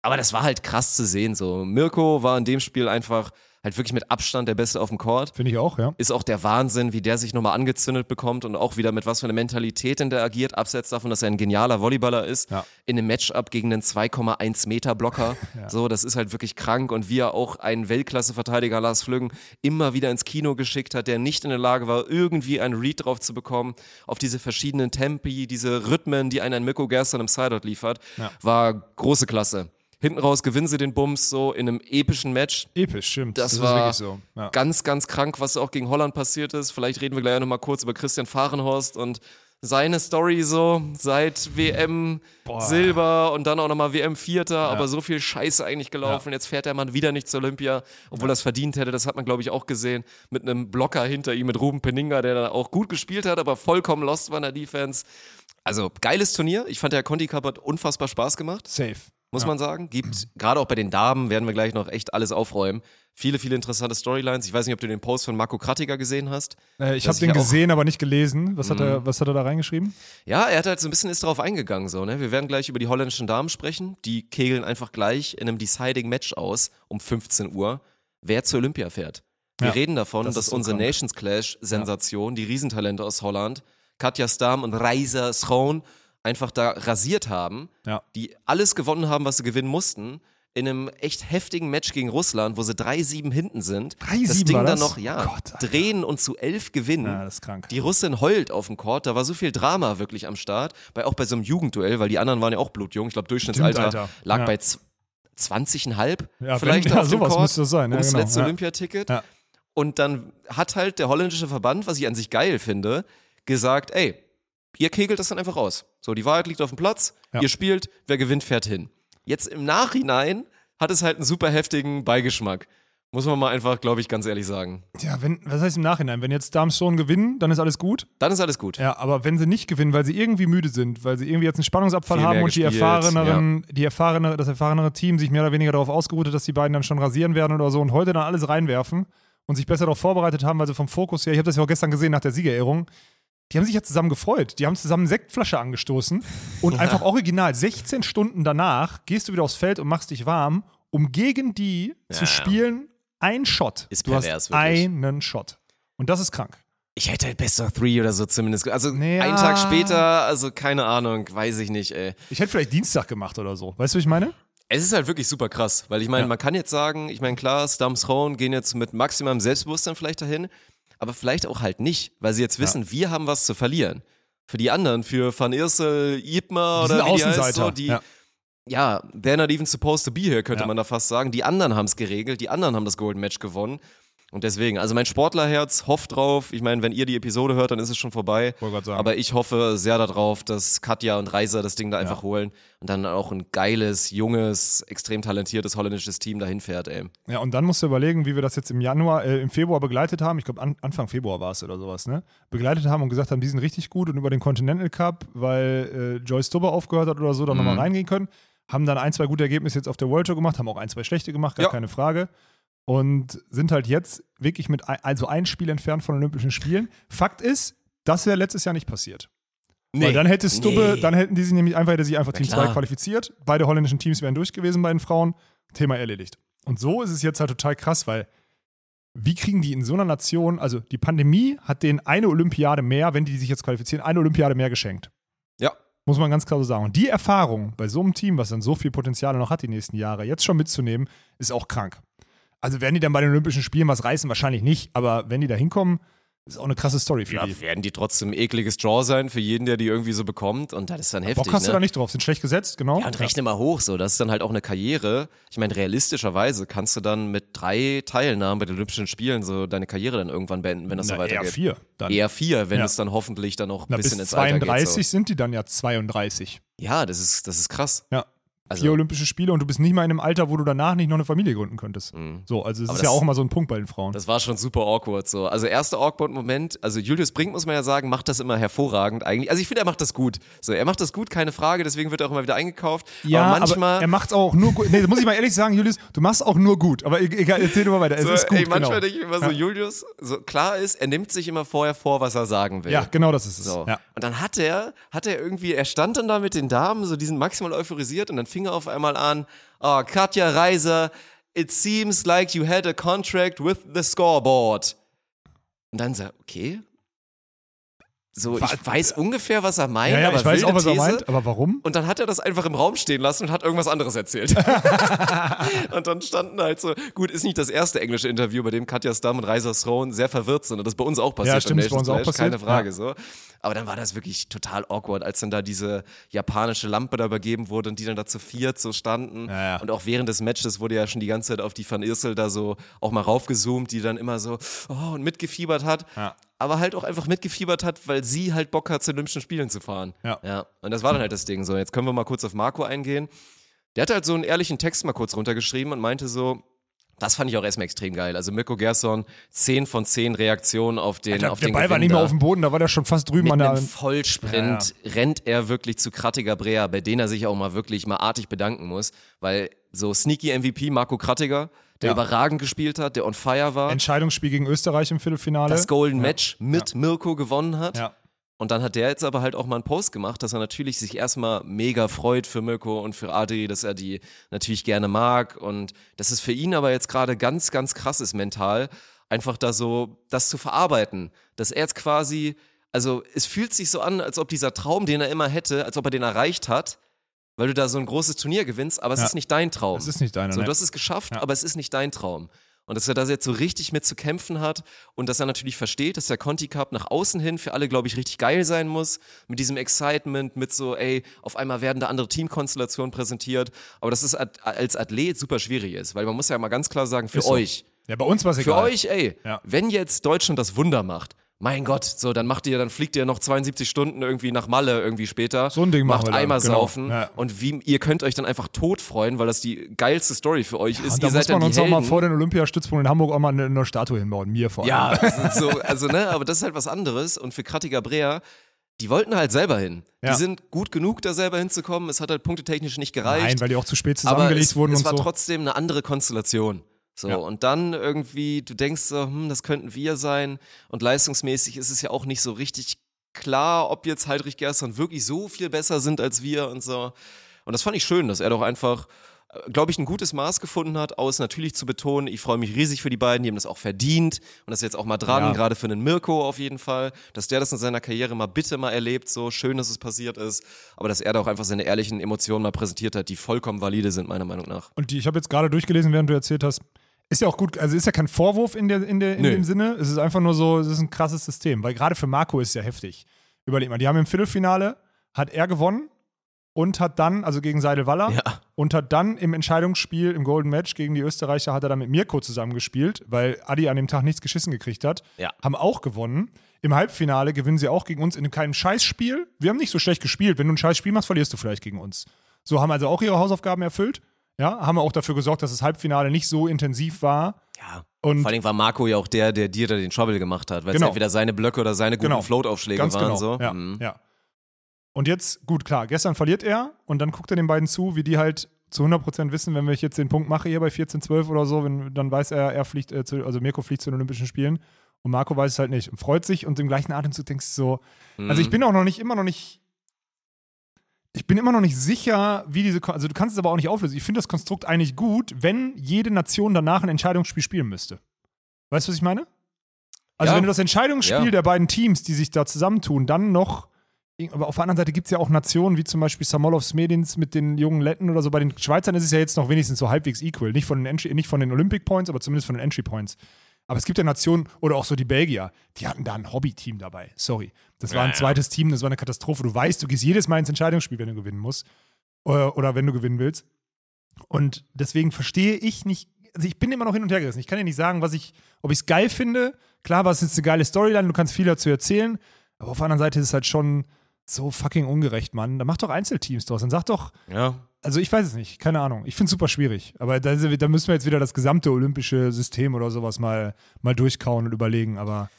Aber das war halt krass zu sehen. So, Mirko war in dem Spiel einfach halt wirklich mit Abstand der Beste auf dem Court. Finde ich auch, ja. Ist auch der Wahnsinn, wie der sich nochmal angezündet bekommt und auch wieder mit was für einer Mentalität denn der agiert, abseits davon, dass er ein genialer Volleyballer ist, Ja. in einem Matchup gegen einen 2,1 Meter Blocker. So, das ist halt wirklich krank und wie er auch einen Weltklasse-Verteidiger Lars Flüggen immer wieder ins Kino geschickt hat, der nicht in der Lage war, irgendwie einen Read drauf zu bekommen, auf diese verschiedenen Tempi, diese Rhythmen, die einen Mirko Gerstern im Sideout liefert, Ja. war große Klasse. Hinten raus gewinnen sie den Bums so in einem epischen Match. Episch, stimmt. Das, ist war wirklich so. Ja. ganz, ganz krank, was auch gegen Holland passiert ist. Vielleicht reden wir gleich noch mal kurz über Christian Fahrenhorst und seine Story so seit WM Silber und dann auch nochmal WM Vierter, aber so viel Scheiße eigentlich gelaufen. Jetzt fährt der Mann wieder nicht zur Olympia, obwohl er es verdient hätte. Das hat man, glaube ich, auch gesehen. Mit einem Blocker hinter ihm, mit Ruben Peninga, der da auch gut gespielt hat, aber vollkommen lost war in der Defense. Also geiles Turnier. Ich fand der Conti Cup hat unfassbar Spaß gemacht Safe. Muss man sagen. Gibt, gerade auch bei den Damen werden wir gleich noch echt alles aufräumen. Viele, viele interessante Storylines. Ich weiß nicht, ob du den Post von Marco Krattiger gesehen hast. Äh, ich habe den ja gesehen, aber nicht gelesen. Was hat, Mhm. er, was hat er da reingeschrieben? Ja, er hat halt so ein bisschen ist darauf eingegangen, so, ne? Wir werden gleich über die holländischen Damen sprechen. Die kegeln einfach gleich in einem Deciding Match aus um 15 Uhr, wer zur Olympia fährt. Wir Ja, reden davon, das dass so unsere krank. Nations Clash-Sensation, die Riesentalente aus Holland, Katja Stam und Reiser Schoon, einfach da rasiert haben, Ja. die alles gewonnen haben, was sie gewinnen mussten. In einem echt heftigen Match gegen Russland, wo sie 3-7 hinten sind. 3-7 das Ding war dann das? noch, ja, Gott, drehen und zu 11 gewinnen. Ja, das ist krank. Die Russin heult auf dem Court, da war so viel Drama wirklich am Start, bei, auch bei so einem Jugendduell, weil die anderen waren ja auch blutjung. Ich glaube, Durchschnittsalter Stimmt, Alter. lag Ja. bei z- 20 Ja, vielleicht wenn- ja, auf dem sowas Court, müsste das sein, ja, ums genau, letzte ja. Olympiaticket. Ja. Und dann hat halt der holländische Verband, was ich an sich geil finde, gesagt, ey, ihr kegelt das dann einfach aus. So, die Wahrheit liegt auf dem Platz, Ja. ihr spielt, wer gewinnt, fährt hin. Jetzt im Nachhinein hat es halt einen super heftigen Beigeschmack. Muss man mal einfach, glaube ich, ganz ehrlich sagen. Ja, wenn, was heißt im Nachhinein? Wenn jetzt Darmstadt gewinnen, dann ist alles gut. Dann ist alles gut. Ja, aber wenn sie nicht gewinnen, weil sie irgendwie müde sind, weil sie irgendwie jetzt einen Spannungsabfall Viel haben und die gespielt, erfahreneren, die erfahrene, das erfahrenere Team sich mehr oder weniger darauf ausgeruht hat, dass die beiden dann schon rasieren werden oder so und heute dann alles reinwerfen und sich besser darauf vorbereitet haben, weil sie vom Fokus her, ich habe das ja auch gestern gesehen nach der Siegerehrung, die haben sich ja zusammen gefreut. Die haben zusammen eine Sektflasche angestoßen und einfach original 16 Stunden danach gehst du wieder aufs Feld und machst dich warm, um gegen die zu Ja. spielen ein Shot. Ist du pervers, hast wirklich. einen Shot. Und das ist krank. Ich hätte halt Best of Three oder so zumindest. Also Nee, einen. Tag später, also keine Ahnung, weiß ich nicht, ey. Ich hätte vielleicht Dienstag gemacht oder so. Weißt du, was ich meine? Es ist halt wirklich super krass, weil ich meine, Ja. man kann jetzt sagen, ich meine, klar, Stumps Rowan gehen jetzt mit maximalem Selbstbewusstsein vielleicht dahin, aber vielleicht auch halt nicht, weil sie jetzt wissen, wir haben was zu verlieren. Für die anderen, für Van Irsel, sind oder wie die heißt, so, die, Ja. ja, they're not even supposed to be here, könnte Ja. man da fast sagen. Die anderen haben es geregelt, die anderen haben das Golden Match gewonnen. Und deswegen, also mein Sportlerherz hofft drauf. Ich meine, wenn ihr die Episode hört, dann ist es schon vorbei. Aber ich hoffe sehr darauf, dass Katja und Reiser das Ding da einfach holen und dann auch ein geiles, junges, extrem talentiertes holländisches Team dahin fährt, ey. Ja, und dann musst du überlegen, wie wir das jetzt im Januar, äh, im Februar begleitet haben. Ich glaube, an, Anfang Februar war es oder sowas, ne? Begleitet haben und gesagt haben, die sind richtig gut und über den Continental Cup, weil äh, Joyce Dubber aufgehört hat oder so, dann Mhm. nochmal reingehen können. Haben dann ein, zwei gute Ergebnisse jetzt auf der World Tour gemacht, haben auch ein, zwei schlechte gemacht, gar Ja. keine Frage. Und sind halt jetzt wirklich mit ein, also ein Spiel entfernt von Olympischen Spielen. Fakt ist, das wäre letztes Jahr nicht passiert. Weil dann hätte Stubbe, Nee. dann hätten die sich nämlich einfach, hätte sich einfach Team klar. 2 qualifiziert. Beide holländischen Teams wären durch gewesen bei den Frauen. Thema erledigt. Und so ist es jetzt halt total krass, weil wie kriegen die in so einer Nation, also die Pandemie hat denen eine Olympiade mehr, wenn die sich jetzt qualifizieren, eine Olympiade mehr geschenkt. Ja. Muss man ganz klar so sagen. Und die Erfahrung bei so einem Team, was dann so viel Potenzial noch hat die nächsten Jahre, jetzt schon mitzunehmen, ist auch krank. Also werden die dann bei den Olympischen Spielen was reißen? Wahrscheinlich nicht, aber wenn die da hinkommen, ist auch eine krasse Story für Ja, die. werden die trotzdem ekliges Draw sein für jeden, der die irgendwie so bekommt und das ist dann heftig, Bock hast ne? du da nicht drauf, sind schlecht gesetzt, genau. Ja, und rechne mal hoch, so. Das ist dann halt auch eine Karriere. Ich meine, realistischerweise kannst du dann mit drei Teilnahmen bei den Olympischen Spielen so deine Karriere dann irgendwann beenden, wenn das so Na, weitergeht. eher vier. Dann. Eher vier, wenn Ja. es dann hoffentlich dann auch ein bisschen bis ins Alter 32 geht. So. sind die dann ja 32. Ja, das ist, das ist krass. Ja. Also- Vier Olympische Spiele und du bist nicht mal in einem Alter, wo du danach nicht noch eine Familie gründen könntest. Mhm. So, also es Aber ist ja das- auch mal so ein Punkt bei den Frauen. Das war schon super awkward so. Also erster awkward Moment, also Julius Brink muss man ja sagen, macht das immer hervorragend eigentlich. Also ich finde, er macht das gut. So, er macht das gut, keine Frage, deswegen wird er auch immer wieder eingekauft. ja, aber manchmal er macht es auch nur gut. Nee, das muss ich mal ehrlich sagen, Julius, du machst auch nur gut. Aber e- egal, erzähl du mal weiter. Es so, ist gut, ey, manchmal genau. denke ich immer so, Ja. Julius, so klar ist, er nimmt sich immer vorher vor, was er sagen will. Ja, genau das ist es. So. Ja. Und dann hat er, hat er irgendwie, er stand dann da mit den Damen, so diesen maximal euphorisiert und dann fing er auf einmal an, oh, Katja Reiser, it seems like you had a contract with the scoreboard. Und dann sagt, okay. So, Was? ich weiß ungefähr, was er meint, Ja, ja, aber ich weiß auch, was er These. meint, aber warum? Und dann hat er das einfach im Raum stehen lassen und hat irgendwas anderes erzählt. und dann standen halt so, gut, ist nicht das erste englische Interview, bei dem Katja Stam und Reiser Throne sehr verwirrt sind. Und das ist bei uns auch passiert. Ja, stimmt, bei uns auch passiert. Keine Frage, Ja. so. Aber dann war das wirklich total awkward, als dann da diese japanische Lampe da übergeben wurde und die dann da zu viert so standen. Ja, ja. Und auch während des Matches wurde ja schon die ganze Zeit auf die Van Irsel da so auch mal raufgezoomt, die dann immer so, oh, und mitgefiebert hat. Ja. Aber halt auch einfach mitgefiebert hat, weil sie halt Bock hat, zu Olympischen Spielen zu fahren. Ja. Ja, und das war dann halt das Ding. So, jetzt können wir mal kurz auf Marco eingehen. Der hat halt so einen ehrlichen Text mal kurz runtergeschrieben und meinte so, das fand ich auch erstmal extrem geil. Also Mirko Gerson, 10 von 10 Reaktionen auf den, Der, auf der den Ball war nicht mehr auf dem Boden, da war der schon fast drüben Mit an der. einem Vollsprint rennt er wirklich zu Krattiger Brea, bei denen er sich auch mal wirklich mal artig bedanken muss, weil so sneaky MVP Marco Krattiger, der Ja. überragend gespielt hat, der on fire war, Entscheidungsspiel gegen Österreich im Viertelfinale. das Golden Match mit Mirko gewonnen hat. Ja. Und dann hat der jetzt aber halt auch mal einen Post gemacht, dass er natürlich sich erstmal mega freut für Mirko und für Adri, dass er die natürlich gerne mag und dass es für ihn aber jetzt gerade ganz, ganz krass ist mental, einfach da so das zu verarbeiten, dass er jetzt quasi, also es fühlt sich so an, als ob dieser Traum, den er immer hätte, als ob er den erreicht hat, weil du da so ein großes Turnier gewinnst, aber es Ja. ist nicht dein Traum. Das ist nicht deiner, So, ne? du hast es geschafft, Ja. aber es ist nicht dein Traum. Und dass er da jetzt so richtig mit zu kämpfen hat und dass er natürlich versteht, dass der Conti Cup nach außen hin für alle, glaube ich, richtig geil sein muss. Mit diesem Excitement, mit so, ey, auf einmal werden da andere Teamkonstellationen präsentiert. Aber dass es als Athlet super schwierig ist, weil man muss ja mal ganz klar sagen, für so. euch, Ja, bei uns war es für egal. euch, ey, Ja. wenn jetzt Deutschland das Wunder macht, mein Gott, so, dann macht ihr, dann fliegt ihr noch 72 Stunden irgendwie nach Malle irgendwie später. So ein Ding macht Eimer genau. saufen Ja. und wie, ihr könnt euch dann einfach tot freuen, weil das die geilste Story für euch ist. Und da ihr muss man uns die auch mal Helden. vor den Olympiastützpunkten in Hamburg auch mal eine, eine Statue hinbauen. Mir vor allem. Ja, so, also ne, aber das ist halt was anderes. Und für Krattiger Brea, die wollten halt selber hin. Ja. Die sind gut genug, da selber hinzukommen. Es hat halt punktetechnisch nicht gereicht. Nein, weil die auch zu spät aber zusammengelegt es, wurden es und war so. trotzdem eine andere Konstellation. So, Ja. und dann irgendwie, du denkst so, hm, das könnten wir sein. Und leistungsmäßig ist es ja auch nicht so richtig klar, ob jetzt Heidrich Gerstern wirklich so viel besser sind als wir und so. Und das fand ich schön, dass er doch einfach, glaube ich, ein gutes Maß gefunden hat, aus natürlich zu betonen, ich freue mich riesig für die beiden, die haben das auch verdient und das ist jetzt auch mal dran, Ja. gerade für einen Mirko auf jeden Fall, dass der das in seiner Karriere mal bitte mal erlebt, so schön, dass es passiert ist, aber dass er da auch einfach seine ehrlichen Emotionen mal präsentiert hat, die vollkommen valide sind, meiner Meinung nach. Und die, ich habe jetzt gerade durchgelesen, während du erzählt hast, ist ja auch gut, also ist ja kein Vorwurf in, der, in, der, in Nö. dem Sinne. Es ist einfach nur so, es ist ein krasses System, weil gerade für Marco ist es ja heftig. Überleg mal, die haben im Viertelfinale, hat er gewonnen und hat dann, also gegen Seidel-Waller, Ja. und hat dann im Entscheidungsspiel, im Golden Match gegen die Österreicher, hat er dann mit Mirko zusammengespielt, weil Adi an dem Tag nichts geschissen gekriegt hat. Ja. Haben auch gewonnen. Im Halbfinale gewinnen sie auch gegen uns in keinem Scheißspiel. Wir haben nicht so schlecht gespielt. Wenn du ein Scheißspiel machst, verlierst du vielleicht gegen uns. So haben also auch ihre Hausaufgaben erfüllt. Ja, haben auch dafür gesorgt, dass das Halbfinale nicht so intensiv war. Ja. Und Vor allem war Marco ja auch der, der dir da den Trouble gemacht hat, weil Genau. es entweder seine Blöcke oder seine guten Genau. Float-Aufschläge waren. genau. So. Ja, Mhm. ja. Und jetzt, gut, klar, gestern verliert er und dann guckt er den beiden zu, wie die halt zu 100% wissen, wenn ich jetzt den Punkt mache hier bei 14-12 oder so, wenn, dann weiß er, er fliegt, äh, zu, also Mirko fliegt zu den Olympischen Spielen und Marco weiß es halt nicht und freut sich und im gleichen Atemzug denkst du so, Mhm. also ich bin auch noch nicht, immer noch nicht, ich bin immer noch nicht sicher, wie diese, Kon- also du kannst es aber auch nicht auflösen. Ich finde das Konstrukt eigentlich gut, wenn jede Nation danach ein Entscheidungsspiel spielen müsste. Weißt du, was ich meine? Also Ja. wenn du das Entscheidungsspiel Ja. der beiden Teams, die sich da zusammentun, dann noch, aber auf der anderen Seite gibt es ja auch Nationen wie zum Beispiel Samolov Smedins mit den jungen Letten oder so. Bei den Schweizern ist es ja jetzt noch wenigstens so halbwegs equal. Nicht von den, Entry, nicht von den Olympic Points, aber zumindest von den Entry Points. Aber es gibt ja Nationen, oder auch so die Belgier, die hatten da ein Hobby-Team dabei. Sorry. Das war ein zweites Team, das war eine Katastrophe. Du weißt, du gehst jedes Mal ins Entscheidungsspiel, wenn du gewinnen musst. Oder, oder wenn du gewinnen willst. Und deswegen verstehe ich nicht, also ich bin immer noch hin und her gerissen. Ich kann dir nicht sagen, was ich, ob ich es geil finde. Klar war es jetzt eine geile Storyline, du kannst viel dazu erzählen. Aber auf der anderen Seite ist es halt schon so fucking ungerecht, Mann. Da mach doch Einzelteams draus. Dann sag doch, Ja. Also ich weiß es nicht, keine Ahnung. Ich finde es super schwierig. Aber da, da müssen wir jetzt wieder das gesamte olympische System oder sowas mal, mal durchkauen und überlegen. Aber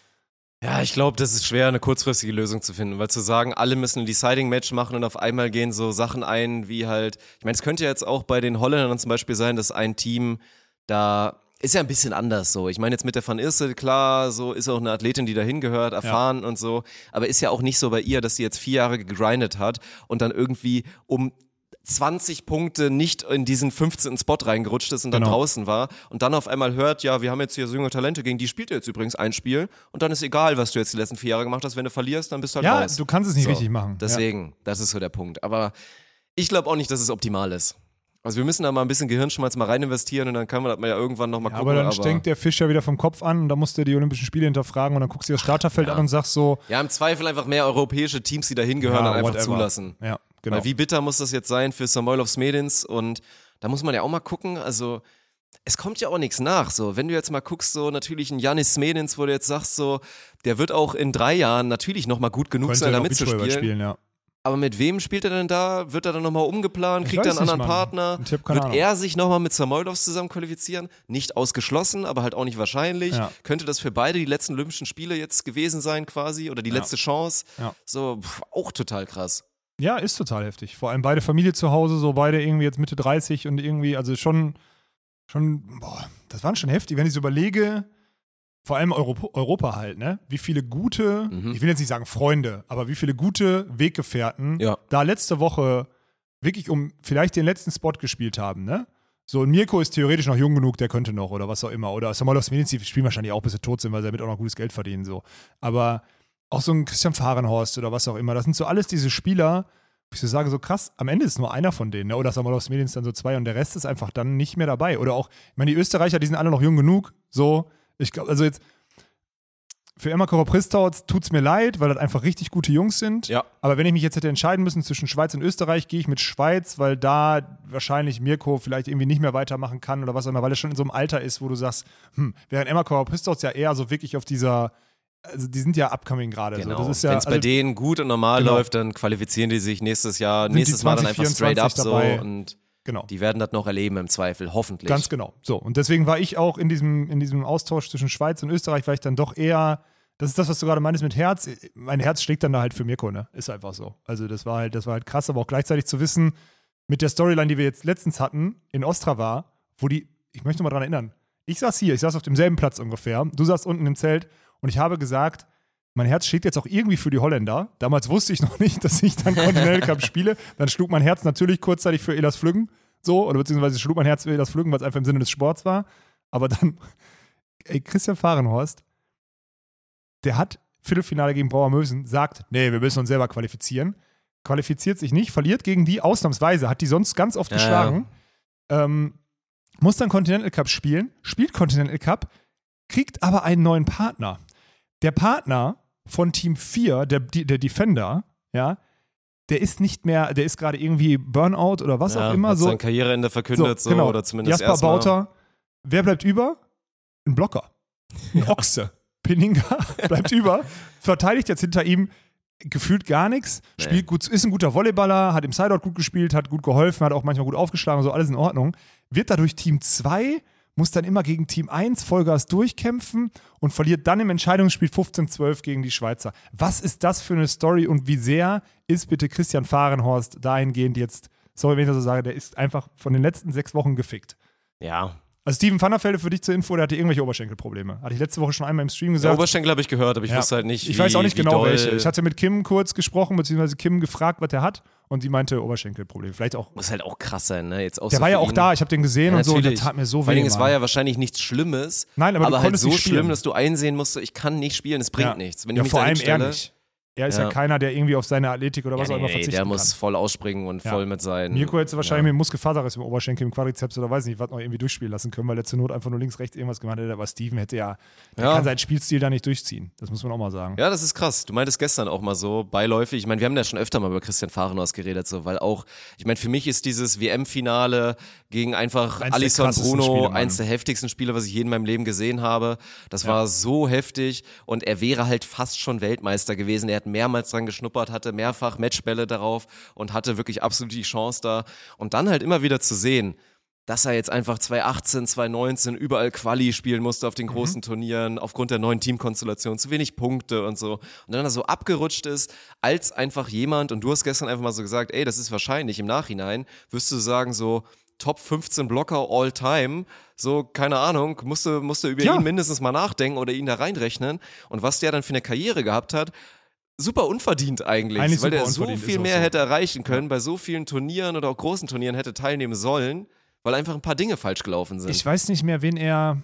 Ja, ich glaube, das ist schwer, eine kurzfristige Lösung zu finden, weil zu sagen, alle müssen ein Deciding-Match machen und auf einmal gehen so Sachen ein, wie halt, ich meine, es könnte ja jetzt auch bei den Holländern zum Beispiel sein, dass ein Team da ist ja ein bisschen anders so. Ich meine jetzt mit der Van Issel, klar, so ist auch eine Athletin, die dahin gehört, erfahren und so, aber ist ja auch nicht so bei ihr, dass sie jetzt vier Jahre gegrindet hat und dann irgendwie um 20 Punkte nicht in diesen 15. Spot reingerutscht ist und dann Genau. draußen war und dann auf einmal hört, ja, wir haben jetzt hier so junge Talente, gegen die spielt ihr jetzt übrigens ein Spiel und dann ist egal, was du jetzt die letzten vier Jahre gemacht hast, wenn du verlierst, dann bist du halt ja, raus. du kannst es nicht So, richtig machen. Deswegen, das ist so der Punkt. Aber ich glaube auch nicht, dass es optimal ist. Also wir müssen da mal ein bisschen Gehirnschmalz mal rein investieren und dann kann man das mal ja irgendwann nochmal Ja, gucken. aber dann stinkt der Fisch ja wieder vom Kopf an und da musst du die Olympischen Spiele hinterfragen und dann guckst du das Starterfeld Ja. an und sagst so, ja, im Zweifel einfach mehr europäische Teams, die da hingehören, ja, dann einfach whatever. zulassen. Ja, genau. Weil wie bitter muss das jetzt sein für Samoylov Smedins und da muss man ja auch mal gucken, also es kommt ja auch nichts nach, so. Wenn du jetzt mal guckst, so natürlich ein Janis Smedins, wo du jetzt sagst, so, der wird auch in drei Jahren natürlich nochmal gut genug Könnte sein, da noch Beachvolleyball mitzuspielen. spielen, ja. Aber mit wem spielt er denn da? Wird er dann nochmal umgeplant? Ich Kriegt er einen anderen Mann. Partner? Ein Tipp, Wird Ahnung. er sich nochmal mit Samoylovs zusammen qualifizieren? Nicht ausgeschlossen, aber halt auch nicht wahrscheinlich. Ja. Könnte das für beide die letzten Olympischen Spiele jetzt gewesen sein quasi? Oder die letzte Chance? Ja. So, pff, auch total krass. Ja, ist total heftig. Vor allem beide Familie zu Hause, so beide irgendwie jetzt Mitte 30 und irgendwie, also schon, schon, boah, das waren schon heftig. Wenn ich so überlege, vor allem Europa, Europa halt, ne? Wie viele gute, Mhm. ich will jetzt nicht sagen Freunde, aber wie viele gute Weggefährten Ja. da letzte Woche wirklich um vielleicht den letzten Spot gespielt haben, ne? So, und Mirko ist theoretisch noch jung genug, der könnte noch oder was auch immer. Oder Samuel Osmenici spielen wahrscheinlich auch, bis sie tot sind, weil sie damit auch noch gutes Geld verdienen, so. Aber auch so ein Christian Fahrenhorst oder was auch immer, das sind so alles diese Spieler, wo ich so sage, so krass, am Ende ist nur einer von denen, ne? oder Samuel Osmenici dann so zwei und der Rest ist einfach dann nicht mehr dabei. Oder auch, ich meine, die Österreicher, die sind alle noch jung genug, so. Ich glaube, also jetzt, für Emma Pristau tut es mir leid, weil das einfach richtig gute Jungs sind. Ja. Aber wenn ich mich jetzt hätte entscheiden müssen zwischen Schweiz und Österreich, gehe ich mit Schweiz, weil da wahrscheinlich Mirko vielleicht irgendwie nicht mehr weitermachen kann oder was auch immer, weil er schon in so einem Alter ist, wo du sagst, hm, während Emma Pristau ja eher so wirklich auf dieser also die sind ja upcoming gerade. Genau. So. Ja, Wenn es bei also, denen gut und normal Genau. läuft, dann qualifizieren die sich nächstes Jahr, nächstes Mal dann einfach straight up 2024 dabei. so und genau. die werden das noch erleben im Zweifel, hoffentlich. Ganz genau. So, und deswegen war ich auch in diesem, in diesem Austausch zwischen Schweiz und Österreich, war ich dann doch eher, das ist das, was du gerade meintest mit Herz. Mein Herz schlägt dann da halt für Mirko, ne? Ist einfach so. Also das war halt, das war halt krass, aber auch gleichzeitig zu wissen, mit der Storyline, die wir jetzt letztens hatten, in Ostrava, wo die, ich möchte mal dran erinnern, ich saß hier, ich saß auf demselben Platz ungefähr, du saßt unten im Zelt und ich habe gesagt, mein Herz schlägt jetzt auch irgendwie für die Holländer. Damals wusste ich noch nicht, dass ich dann Continental Cup spiele. Dann schlug mein Herz natürlich kurzzeitig für Elas Flüggen. So, oder beziehungsweise schlug mein Herz für Elas Flüggen, weil es einfach im Sinne des Sports war. Aber dann, ey, Christian Fahrenhorst, der hat Viertelfinale gegen Brauer Mösen, sagt, nee, wir müssen uns selber qualifizieren. Qualifiziert sich nicht, verliert gegen die ausnahmsweise, hat die sonst ganz oft Ja, geschlagen. Ähm, muss dann Continental Cup spielen, spielt Continental Cup, kriegt aber einen neuen Partner. Der Partner von Team 4, der, der Defender, ja, der ist nicht mehr, der ist gerade irgendwie Burnout oder was ja, auch immer. hat So, sein Karriereende verkündet, so, genau. oder zumindest Jasper. Bauter. Wer bleibt über? Ein Blocker. Ein Ochse. Peninga bleibt über, verteidigt jetzt hinter ihm gefühlt gar nichts, Nee. spielt gut, ist ein guter Volleyballer, hat im Sideout gut gespielt, hat gut geholfen, hat auch manchmal gut aufgeschlagen, so alles in Ordnung. Wird dadurch Team 2, muss dann immer gegen Team 1 Vollgas durchkämpfen und verliert dann im Entscheidungsspiel 15-12 gegen die Schweizer. Was ist das für eine Story und wie sehr ist bitte Christian Fahrenhorst dahingehend jetzt, sorry, wenn ich das so sage, der ist einfach von den letzten sechs Wochen gefickt. Ja, Also Steven Van der Velde für dich zur Info, der hatte irgendwelche Oberschenkelprobleme. Hatte ich letzte Woche schon einmal im Stream gesagt. Oberschenkel habe ich gehört, aber ich Ja. wusste halt nicht, wie ich weiß auch nicht wie genau doll. welche. Ich hatte mit Kim kurz gesprochen, beziehungsweise Kim gefragt, was der hat. Und sie meinte Oberschenkelprobleme. Vielleicht auch. Muss halt auch krass sein, ne? Jetzt auch Der so war ja auch ihn. da, ich habe den gesehen Ja, und so. Und der tat mir so Vor weh. Dingen, es war ja wahrscheinlich nichts Schlimmes. Nein, aber du halt so schlimm, dass du einsehen musst, ich kann nicht spielen, es bringt Ja. nichts. Wenn ja, ich mich vor allem nicht. Er ist ja. Ja. keiner, der irgendwie auf seine Athletik oder Ja, was auch nee, immer nee, verzichten der kann. muss voll ausspringen und Ja. voll mit sein. Mirko hätte wahrscheinlich ja. mit dem Muskelfaserriss im Oberschenkel, im Quadrizeps oder weiß nicht, was noch irgendwie durchspielen lassen können, weil der zur Not einfach nur links, rechts irgendwas gemacht hätte. Aber Steven hätte ja, der Ja. kann seinen Spielstil da nicht durchziehen. Das muss man auch mal sagen. Ja, das ist krass. Du meintest gestern auch mal so beiläufig. Ich meine, wir haben ja schon öfter mal über Christian Fahrenhaus geredet, so, weil auch, ich meine, für mich ist dieses WM-Finale gegen einfach Eins Alisson Bruno Spiele, eins der heftigsten Spiele, was ich je in meinem Leben gesehen habe. Das war so heftig und er wäre halt fast schon Weltmeister gewesen. Er hat mehrmals dran geschnuppert, hatte mehrfach Matchbälle darauf und hatte wirklich absolut die Chance da. Und dann halt immer wieder zu sehen, dass er jetzt einfach 2018, 2019 überall Quali spielen musste auf den Mhm. großen Turnieren, aufgrund der neuen Teamkonstellation, zu wenig Punkte und so. Und dann er so abgerutscht ist, als einfach jemand, und du hast gestern einfach mal so gesagt, ey, das ist wahrscheinlich im Nachhinein, wirst du sagen, so Top 15 Blocker all time, so, keine Ahnung, musste, musste über Ja. ihn mindestens mal nachdenken oder ihn da reinrechnen. Und was der dann für eine Karriere gehabt hat, super unverdient eigentlich, Eigentlich weil der so viel mehr so. hätte erreichen können, bei so vielen Turnieren oder auch großen Turnieren hätte teilnehmen sollen, weil einfach ein paar Dinge falsch gelaufen sind. Ich weiß nicht mehr, wen er.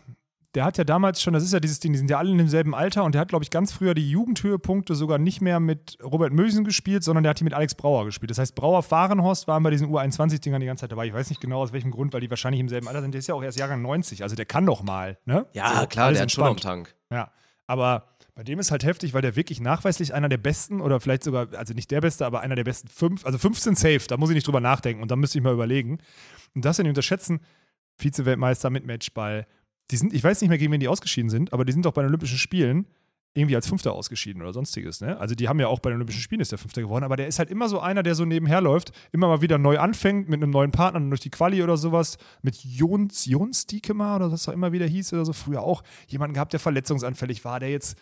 Der hat ja damals schon, das ist ja dieses Ding, die sind ja alle in demselben Alter und der hat, glaube ich, ganz früher die Jugendhöhepunkte sogar nicht mehr mit Robert Mösen gespielt, sondern der hat die mit Alex Brauer gespielt. Das heißt, Brauer Fahrenhorst waren bei diesen U21-Dingern die ganze Zeit dabei. Ich weiß nicht genau aus welchem Grund, weil die wahrscheinlich im selben Alter sind. Der ist ja auch erst Jahrgang 90, also der kann doch mal, ne? ja, So, klar, der hat schon am. Tank. Ja, aber bei dem ist halt heftig, weil der wirklich nachweislich einer der besten oder vielleicht sogar, also nicht der beste, aber einer der besten fünf, also 15 safe, da muss ich nicht drüber nachdenken und dann müsste ich mal überlegen. Und das ja nicht unterschätzen, Vize-Weltmeister mit Matchball, die sind, ich weiß nicht mehr, gegen wen die ausgeschieden sind, aber die sind doch bei den Olympischen Spielen irgendwie als Fünfter ausgeschieden oder sonstiges. Ne? Also die haben ja auch bei den Olympischen Spielen ist der Fünfter geworden, aber der ist halt immer so einer, der so nebenher läuft, immer mal wieder neu anfängt mit einem neuen Partner durch die Quali oder sowas, mit Jons, Jons Diekemar oder was auch immer wieder hieß oder so, früher auch jemanden gehabt, der verletzungsanfällig war, der jetzt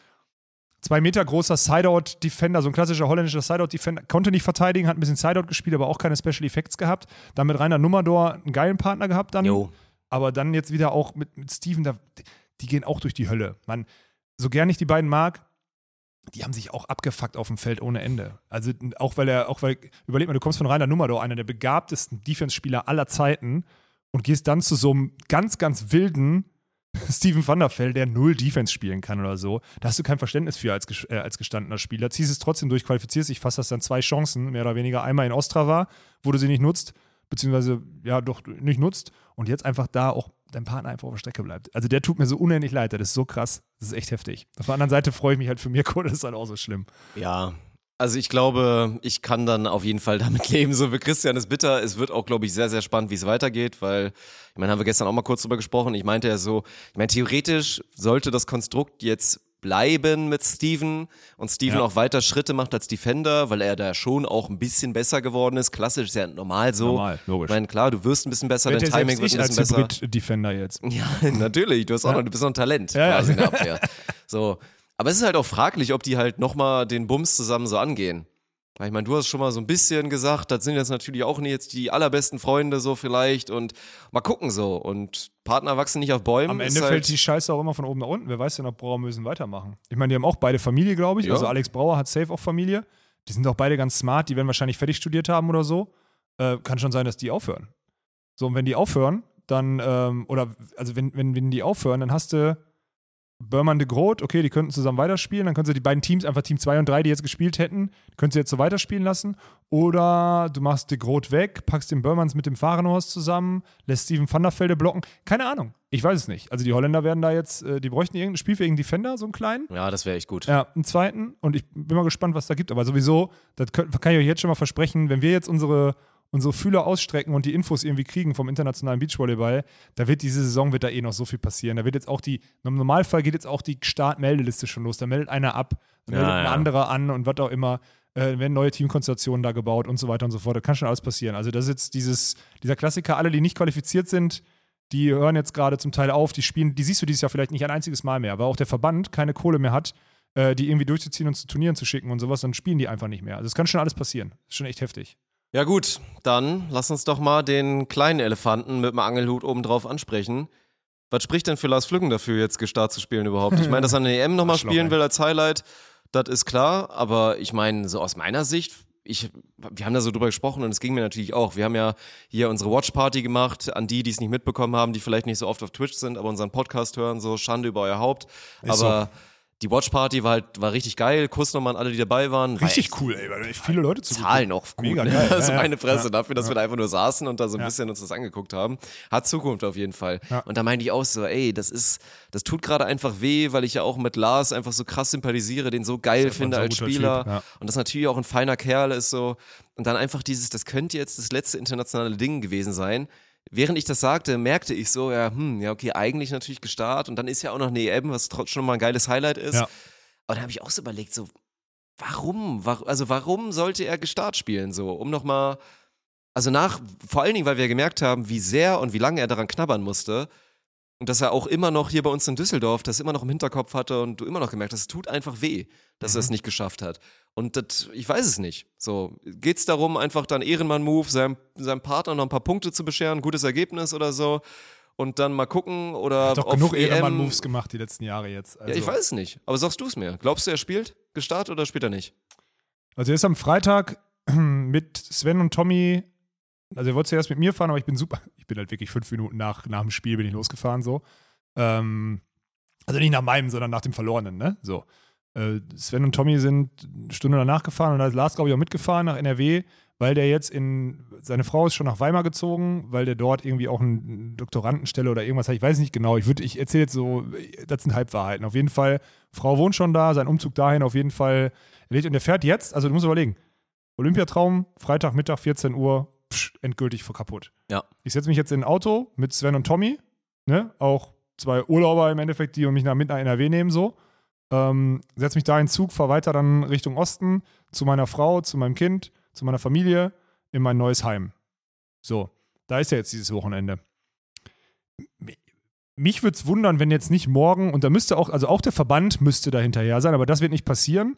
zwei Meter großer Sideout-Defender, so ein klassischer holländischer Sideout-Defender, konnte nicht verteidigen, hat ein bisschen Sideout gespielt, aber auch keine Special Effects gehabt. Dann mit Rainer Nummerdor einen geilen Partner gehabt dann. Jo. Aber dann jetzt wieder auch mit, mit Steven, da, die gehen auch durch die Hölle. Man, so gern ich die beiden mag, die haben sich auch abgefuckt auf dem Feld ohne Ende. Also auch weil er, auch weil, überleg mal, du kommst von Rainer Nummerdor, einer der begabtesten Defense-Spieler aller Zeiten und gehst dann zu so einem ganz, ganz wilden Steven van der Velde, der null Defense spielen kann oder so. Da hast du kein Verständnis für als, äh, als gestandener Spieler. Ziehst es trotzdem durch, qualifizierst dich, fast hast dann zwei Chancen, mehr oder weniger. Einmal in Ostrava, wo du sie nicht nutzt, beziehungsweise ja doch nicht nutzt und jetzt einfach da auch dein Partner einfach auf der Strecke bleibt. Also der tut mir so unendlich leid, das ist so krass, das ist echt heftig. Auf der anderen Seite freue ich mich halt für Mirko, das ist halt auch so schlimm. Ja, also ich glaube, ich kann dann auf jeden Fall damit leben. So wie Christian ist bitter. Es wird auch, glaube ich, sehr, sehr spannend, wie es weitergeht, weil, ich meine, haben wir gestern auch mal kurz drüber gesprochen. Ich meinte ja so, ich meine, theoretisch sollte das Konstrukt jetzt bleiben mit Steven und Steven Ja. auch weiter Schritte macht als Defender, weil er da schon auch ein bisschen besser geworden ist. Klassisch ist ja normal so. Normal, logisch. Ich meine, klar, du wirst ein bisschen besser, dein Wird ja Timing wird ein bisschen als besser. Hybrid-Defender jetzt. Ja, natürlich. Du hast auch noch, du bist noch ein Talent Ja, ja. quasi in der Abwehr. So. Aber es ist halt auch fraglich, ob die halt nochmal den Bums zusammen so angehen. Weil ich meine, du hast schon mal so ein bisschen gesagt, das sind jetzt natürlich auch nicht jetzt die allerbesten Freunde so vielleicht und mal gucken so. Und Partner wachsen nicht auf Bäumen. Am Ende halt, fällt die Scheiße auch immer von oben nach unten. Wer weiß denn, ob Brauer müssen weitermachen. Ich meine, die haben auch beide Familie, glaube ich. Ja. Also Alex Brauer hat safe auch Familie. Die sind auch beide ganz smart. Die werden wahrscheinlich fertig studiert haben oder so. Äh, kann schon sein, dass die aufhören. So, und wenn die aufhören, dann, ähm, oder, also wenn, wenn, wenn die aufhören, dann hast du Börmann de Groot, okay, die könnten zusammen weiterspielen. Dann können sie die beiden Teams, einfach Team 2 und 3, die jetzt gespielt hätten, können sie jetzt so weiterspielen lassen. Oder du machst de Groot weg, packst den Börmanns mit dem Fahrenhorst zusammen, lässt Steven van der Velde blocken. Keine Ahnung. Ich weiß es nicht. Also die Holländer werden da jetzt, äh, die bräuchten irgendeinen spielfähigen Defender, so einen kleinen. ja, das wäre echt gut. Ja, einen zweiten. Und ich bin mal gespannt, was da gibt. Aber sowieso, das kann ich euch jetzt schon mal versprechen, wenn wir jetzt unsere, unsere Fühler ausstrecken und die Infos irgendwie kriegen vom internationalen Beachvolleyball, da wird diese Saison wird da eh noch so viel passieren. Da wird jetzt auch die, im Normalfall geht jetzt auch die Start-Meldeliste schon los. Da meldet einer ab, dann Ja, meldet ein ja. anderer an und was auch immer. Äh, werden neue Teamkonstellationen da gebaut und so weiter und so fort. Da kann schon alles passieren. Also das ist jetzt dieses, dieser Klassiker, alle, die nicht qualifiziert sind, die hören jetzt gerade zum Teil auf, die spielen, die siehst du dieses Jahr vielleicht nicht ein einziges Mal mehr, weil auch der Verband keine Kohle mehr hat, äh, die irgendwie durchzuziehen und zu Turnieren zu schicken und sowas, dann spielen die einfach nicht mehr. Also es kann schon alles passieren. ist schon echt heftig. Ja gut, dann lass uns doch mal den kleinen Elefanten mit dem Angelhut obendrauf ansprechen. Was spricht denn für Lars Flüggen dafür, jetzt Gestart zu spielen überhaupt? Ich meine, dass er eine EM nochmal spielen will als Highlight, das ist klar, aber ich meine, so aus meiner Sicht, ich, wir haben da so drüber gesprochen und es ging mir natürlich auch. Wir haben ja hier unsere Watchparty gemacht, an die, die es nicht mitbekommen haben, die vielleicht nicht so oft auf Twitch sind, aber unseren Podcast hören, so Schande über euer Haupt. Ist aber die Watchparty war halt, war richtig geil. Kuss nochmal an alle, die dabei waren. War echt cool, ey, viele Leute zu Zahlen auch gut. Mega ne? geil, ja, Also ja. meine Fresse Ja. dafür, dass wir da einfach nur saßen und da so ein Ja. bisschen uns das angeguckt haben. Hat Zukunft auf jeden Fall. Ja. Und da meinte ich auch so, ey, das ist, das tut gerade einfach weh, weil ich ja auch mit Lars einfach so krass sympathisiere, den so geil finde als Spieler. Typ, ja. Und das natürlich auch ein feiner Kerl ist so. Und dann einfach dieses, das könnte jetzt das letzte internationale Ding gewesen sein. Während ich das sagte, merkte ich so, ja, hm, ja, okay, eigentlich natürlich gestartet und dann ist ja auch noch eine EM, was trotzdem schon mal ein geiles Highlight ist. Ja. Aber dann habe ich auch so überlegt, so, warum? Wa- Also warum sollte er Gestart spielen? So, um nochmal, also nach, vor allen Dingen, weil wir gemerkt haben, wie sehr und wie lange er daran knabbern musste. Und dass er auch immer noch hier bei uns in Düsseldorf das immer noch im Hinterkopf hatte und du immer noch gemerkt hast, es tut einfach weh, dass er es nicht geschafft hat. Und das, ich weiß es nicht. So, geht's darum, einfach dann Ehrenmann-Move, seinem, seinem Partner noch ein paar Punkte zu bescheren, gutes Ergebnis oder so. Und dann mal gucken oder Hat doch genug Ehrenmann-Moves gemacht die letzten Jahre jetzt. Also, ja, ich weiß es nicht. Aber sagst du es mir? Glaubst du, er spielt gestartet oder spielt er nicht? Also er ist am Freitag mit Sven und Tommy, also er wollte zuerst mit mir fahren, aber ich bin super, ich bin halt wirklich fünf Minuten nach, nach dem Spiel bin ich losgefahren so. Ähm, also nicht nach meinem, sondern nach dem Verlorenen, ne? So. Äh, Sven und Tommy sind eine Stunde danach gefahren und da ist Lars, glaube ich, auch mitgefahren nach NRW, weil der jetzt in, seine Frau ist schon nach Weimar gezogen, weil der dort irgendwie auch eine Doktorandenstelle oder irgendwas hat. Ich weiß nicht genau. Ich, ich erzähle jetzt so, das sind Halbwahrheiten. Auf jeden Fall, Frau wohnt schon da, sein Umzug dahin auf jeden Fall erledigt. Und der fährt jetzt, also du musst überlegen, Olympiatraum, Freitagmittag, 14 Uhr, psch, endgültig vor kaputt. Ja. Ich setze mich jetzt in ein Auto mit Sven und Tommy, ne? auch zwei Urlauber im Endeffekt, die mich nach, mit nach NRW nehmen, so. Ähm, setze mich da in Zug, fahre weiter dann Richtung Osten zu meiner Frau, zu meinem Kind, zu meiner Familie, in mein neues Heim. So, da ist er jetzt dieses Wochenende. Mi- Mich würde es wundern, wenn jetzt nicht morgen, und da müsste auch, also auch der Verband müsste da hinterher sein, aber das wird nicht passieren.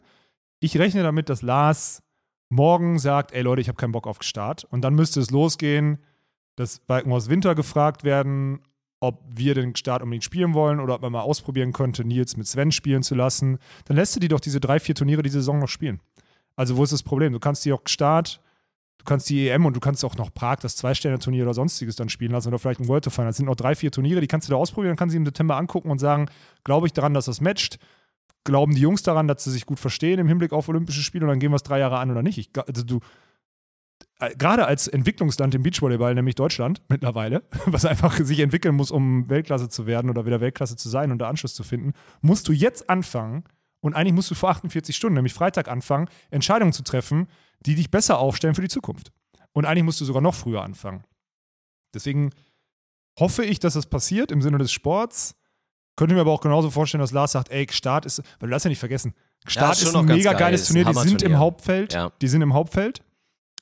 Ich rechne damit, dass Lars morgen sagt, ey Leute, ich habe keinen Bock auf Start. Und dann müsste es losgehen, dass Balkenhaus Winter gefragt werden, ob wir den Start unbedingt spielen wollen oder ob man mal ausprobieren könnte, Nils mit Sven spielen zu lassen. Dann lässt du die doch diese drei, vier Turniere die Saison noch spielen. Also wo ist das Problem? Du kannst die auch Start, du kannst die EM und du kannst auch noch Prag, das Zwei-Sterne-Turnier oder sonstiges dann spielen lassen oder vielleicht ein World to Final. Das sind noch drei, vier Turniere, die kannst du da ausprobieren, dann kannst du sie im September angucken und sagen, glaube ich daran, dass das matcht? Glauben die Jungs daran, dass sie sich gut verstehen im Hinblick auf Olympische Spiele und dann gehen wir es drei Jahre an oder nicht? Ich, also du, gerade als Entwicklungsland im Beachvolleyball, nämlich Deutschland mittlerweile, was einfach sich entwickeln muss, um Weltklasse zu werden oder wieder Weltklasse zu sein und da Anschluss zu finden, musst du jetzt anfangen und eigentlich musst du vor 48 Stunden, nämlich Freitag anfangen, Entscheidungen zu treffen, die dich besser aufstellen für die Zukunft. Und eigentlich musst du sogar noch früher anfangen. Deswegen hoffe ich, dass das passiert im Sinne des Sports. Könnte mir aber auch genauso vorstellen, dass Lars sagt, ey, Start ist, weil du darfst ja nicht vergessen, Start ist schon ist noch ein mega geil, geiles ist Turnier, die sind im. Hauptfeld. Ja. Die sind im Hauptfeld.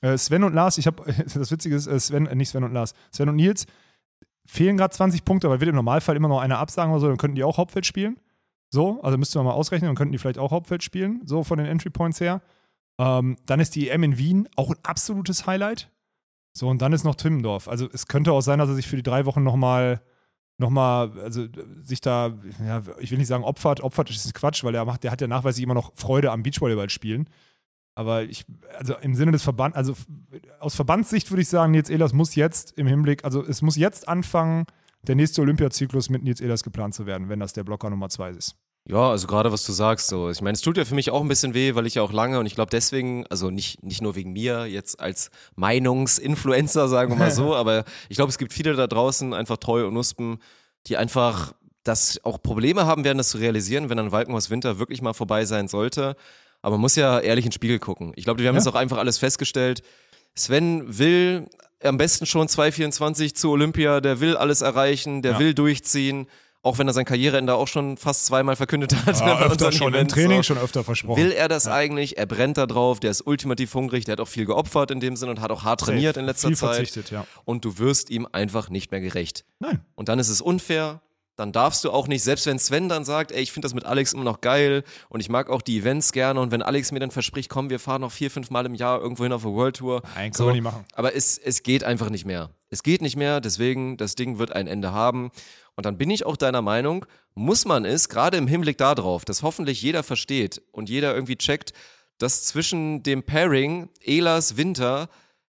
Äh, Sven und Lars, ich habe, das Witzige ist, äh, Sven, äh, nicht Sven und Lars, Sven und Nils fehlen gerade 20 Punkte, aber wird im Normalfall immer noch einer absagen oder so, dann könnten die auch Hauptfeld spielen. So, also müsste man mal ausrechnen, dann könnten die vielleicht auch Hauptfeld spielen, so von den Entry Points her. Ähm, dann ist die EM in Wien auch ein absolutes Highlight. So, und dann ist noch Timmendorf. Also es könnte auch sein, dass er sich für die drei Wochen nochmal noch also sich da, ja, ich will nicht sagen opfert, opfert ist Quatsch, weil er macht, der hat ja nachweislich immer noch Freude am Beachvolleyball spielen. Aber ich, also im Sinne des Verband, also aus Verbandssicht würde ich sagen, Nils Ehlers muss jetzt im Hinblick, also es muss jetzt anfangen, der nächste Olympiazyklus mit Nils Ehlers geplant zu werden, wenn das der Blocker Nummer zwei ist. Ja, also gerade was du sagst, so. Ich meine, es tut ja für mich auch ein bisschen weh, weil ich ja auch lange und ich glaube deswegen, also nicht, nicht nur wegen mir jetzt als Meinungsinfluencer, sagen wir mal so, aber ich glaube, es gibt viele da draußen, einfach treue und Nuspen, die einfach das auch Probleme haben werden, das zu realisieren, wenn dann Walkenhaus Winter wirklich mal vorbei sein sollte. Aber man muss ja ehrlich in den Spiegel gucken. Ich glaube, wir haben Ja. jetzt auch einfach alles festgestellt. Sven will am besten schon 224 zu Olympia, der will alles erreichen, der Ja. will durchziehen, auch wenn er sein Karriereende auch schon fast zweimal verkündet hat. Ja, öfter schon, im Events, Training so. schon öfter versprochen. Will er das eigentlich? Er brennt da drauf, der ist ultimativ hungrig, der hat auch viel geopfert in dem Sinn und hat auch hart trainiert in letzter Viel Zeit. verzichtet, ja. Und du wirst ihm einfach nicht mehr gerecht. Nein. Und dann ist es unfair. Dann darfst du auch nicht, selbst wenn Sven dann sagt, ey, ich finde das mit Alex immer noch geil und ich mag auch die Events gerne und wenn Alex mir dann verspricht, komm, wir fahren noch vier, fünf Mal im Jahr irgendwo hin auf eine World Tour. Nein, können wir nicht machen. Aber es, es geht einfach nicht mehr. Es geht nicht mehr, deswegen, das Ding wird ein Ende haben. Und dann bin ich auch deiner Meinung, muss man es, gerade im Hinblick darauf, dass hoffentlich jeder versteht und jeder irgendwie checkt, dass zwischen dem Pairing Elas Winter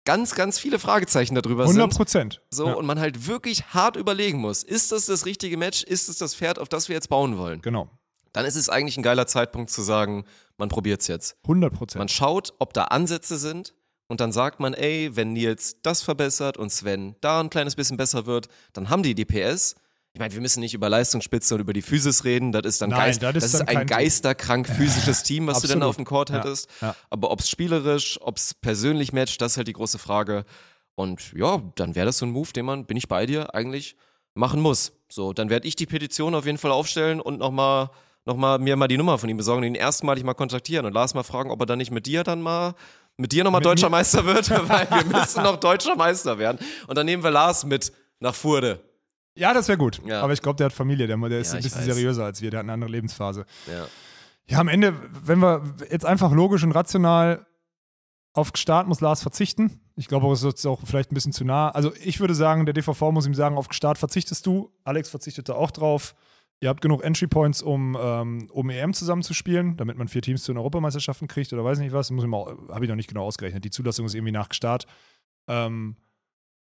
ganz, ganz viele Fragezeichen darüber 100 sind. Prozent. So, ja, und man halt wirklich hart überlegen muss, ist das das richtige Match? Ist es das Pferd, auf das wir jetzt bauen wollen? genau. Dann ist es eigentlich ein geiler Zeitpunkt zu sagen, man probiert's jetzt. 100 Prozent. Man schaut, ob da Ansätze sind und dann sagt man, ey, wenn Nils das verbessert und Sven da ein kleines bisschen besser wird, dann haben die die PS. Ich meine, wir müssen nicht über Leistungsspitze und über die Physis reden, das ist dann, Nein, Geist, das das ist ist dann ein geisterkrank physisches Team, was du dann Absolut. auf dem Court Ja, hättest. ja. Aber ob's spielerisch, ob's persönlich matcht, das ist halt die große Frage. Und ja, dann wäre das so ein Move, den man, bin ich bei dir, eigentlich machen muss. So, dann werde ich die Petition auf jeden Fall aufstellen und nochmal noch mal mir mal die Nummer von ihm besorgen ihn erstmalig mal kontaktieren und Lars mal fragen, ob er dann nicht mit dir dann mal mit dir nochmal deutscher mir? Meister wird, weil wir müssen noch deutscher Meister werden. Und dann nehmen wir Lars mit nach Furde. Ja, das wäre gut. Ja. Aber ich glaube, der hat Familie, der, der ist Ja, ein bisschen seriöser als wir, der hat eine andere Lebensphase. Ja. Ja, am Ende, wenn wir jetzt einfach logisch und rational auf Start muss Lars verzichten. Ich glaube, es ist jetzt auch vielleicht ein bisschen zu nah. Also ich würde sagen, der DVV muss ihm sagen, auf Start verzichtest du. Alex verzichtet da auch drauf. Ihr habt genug Entry Points, um, ähm, um EM zusammenzuspielen, damit man vier Teams zu den Europameisterschaften kriegt oder weiß nicht was. Habe ich noch nicht genau ausgerechnet. Die Zulassung ist irgendwie nach Start. Ähm,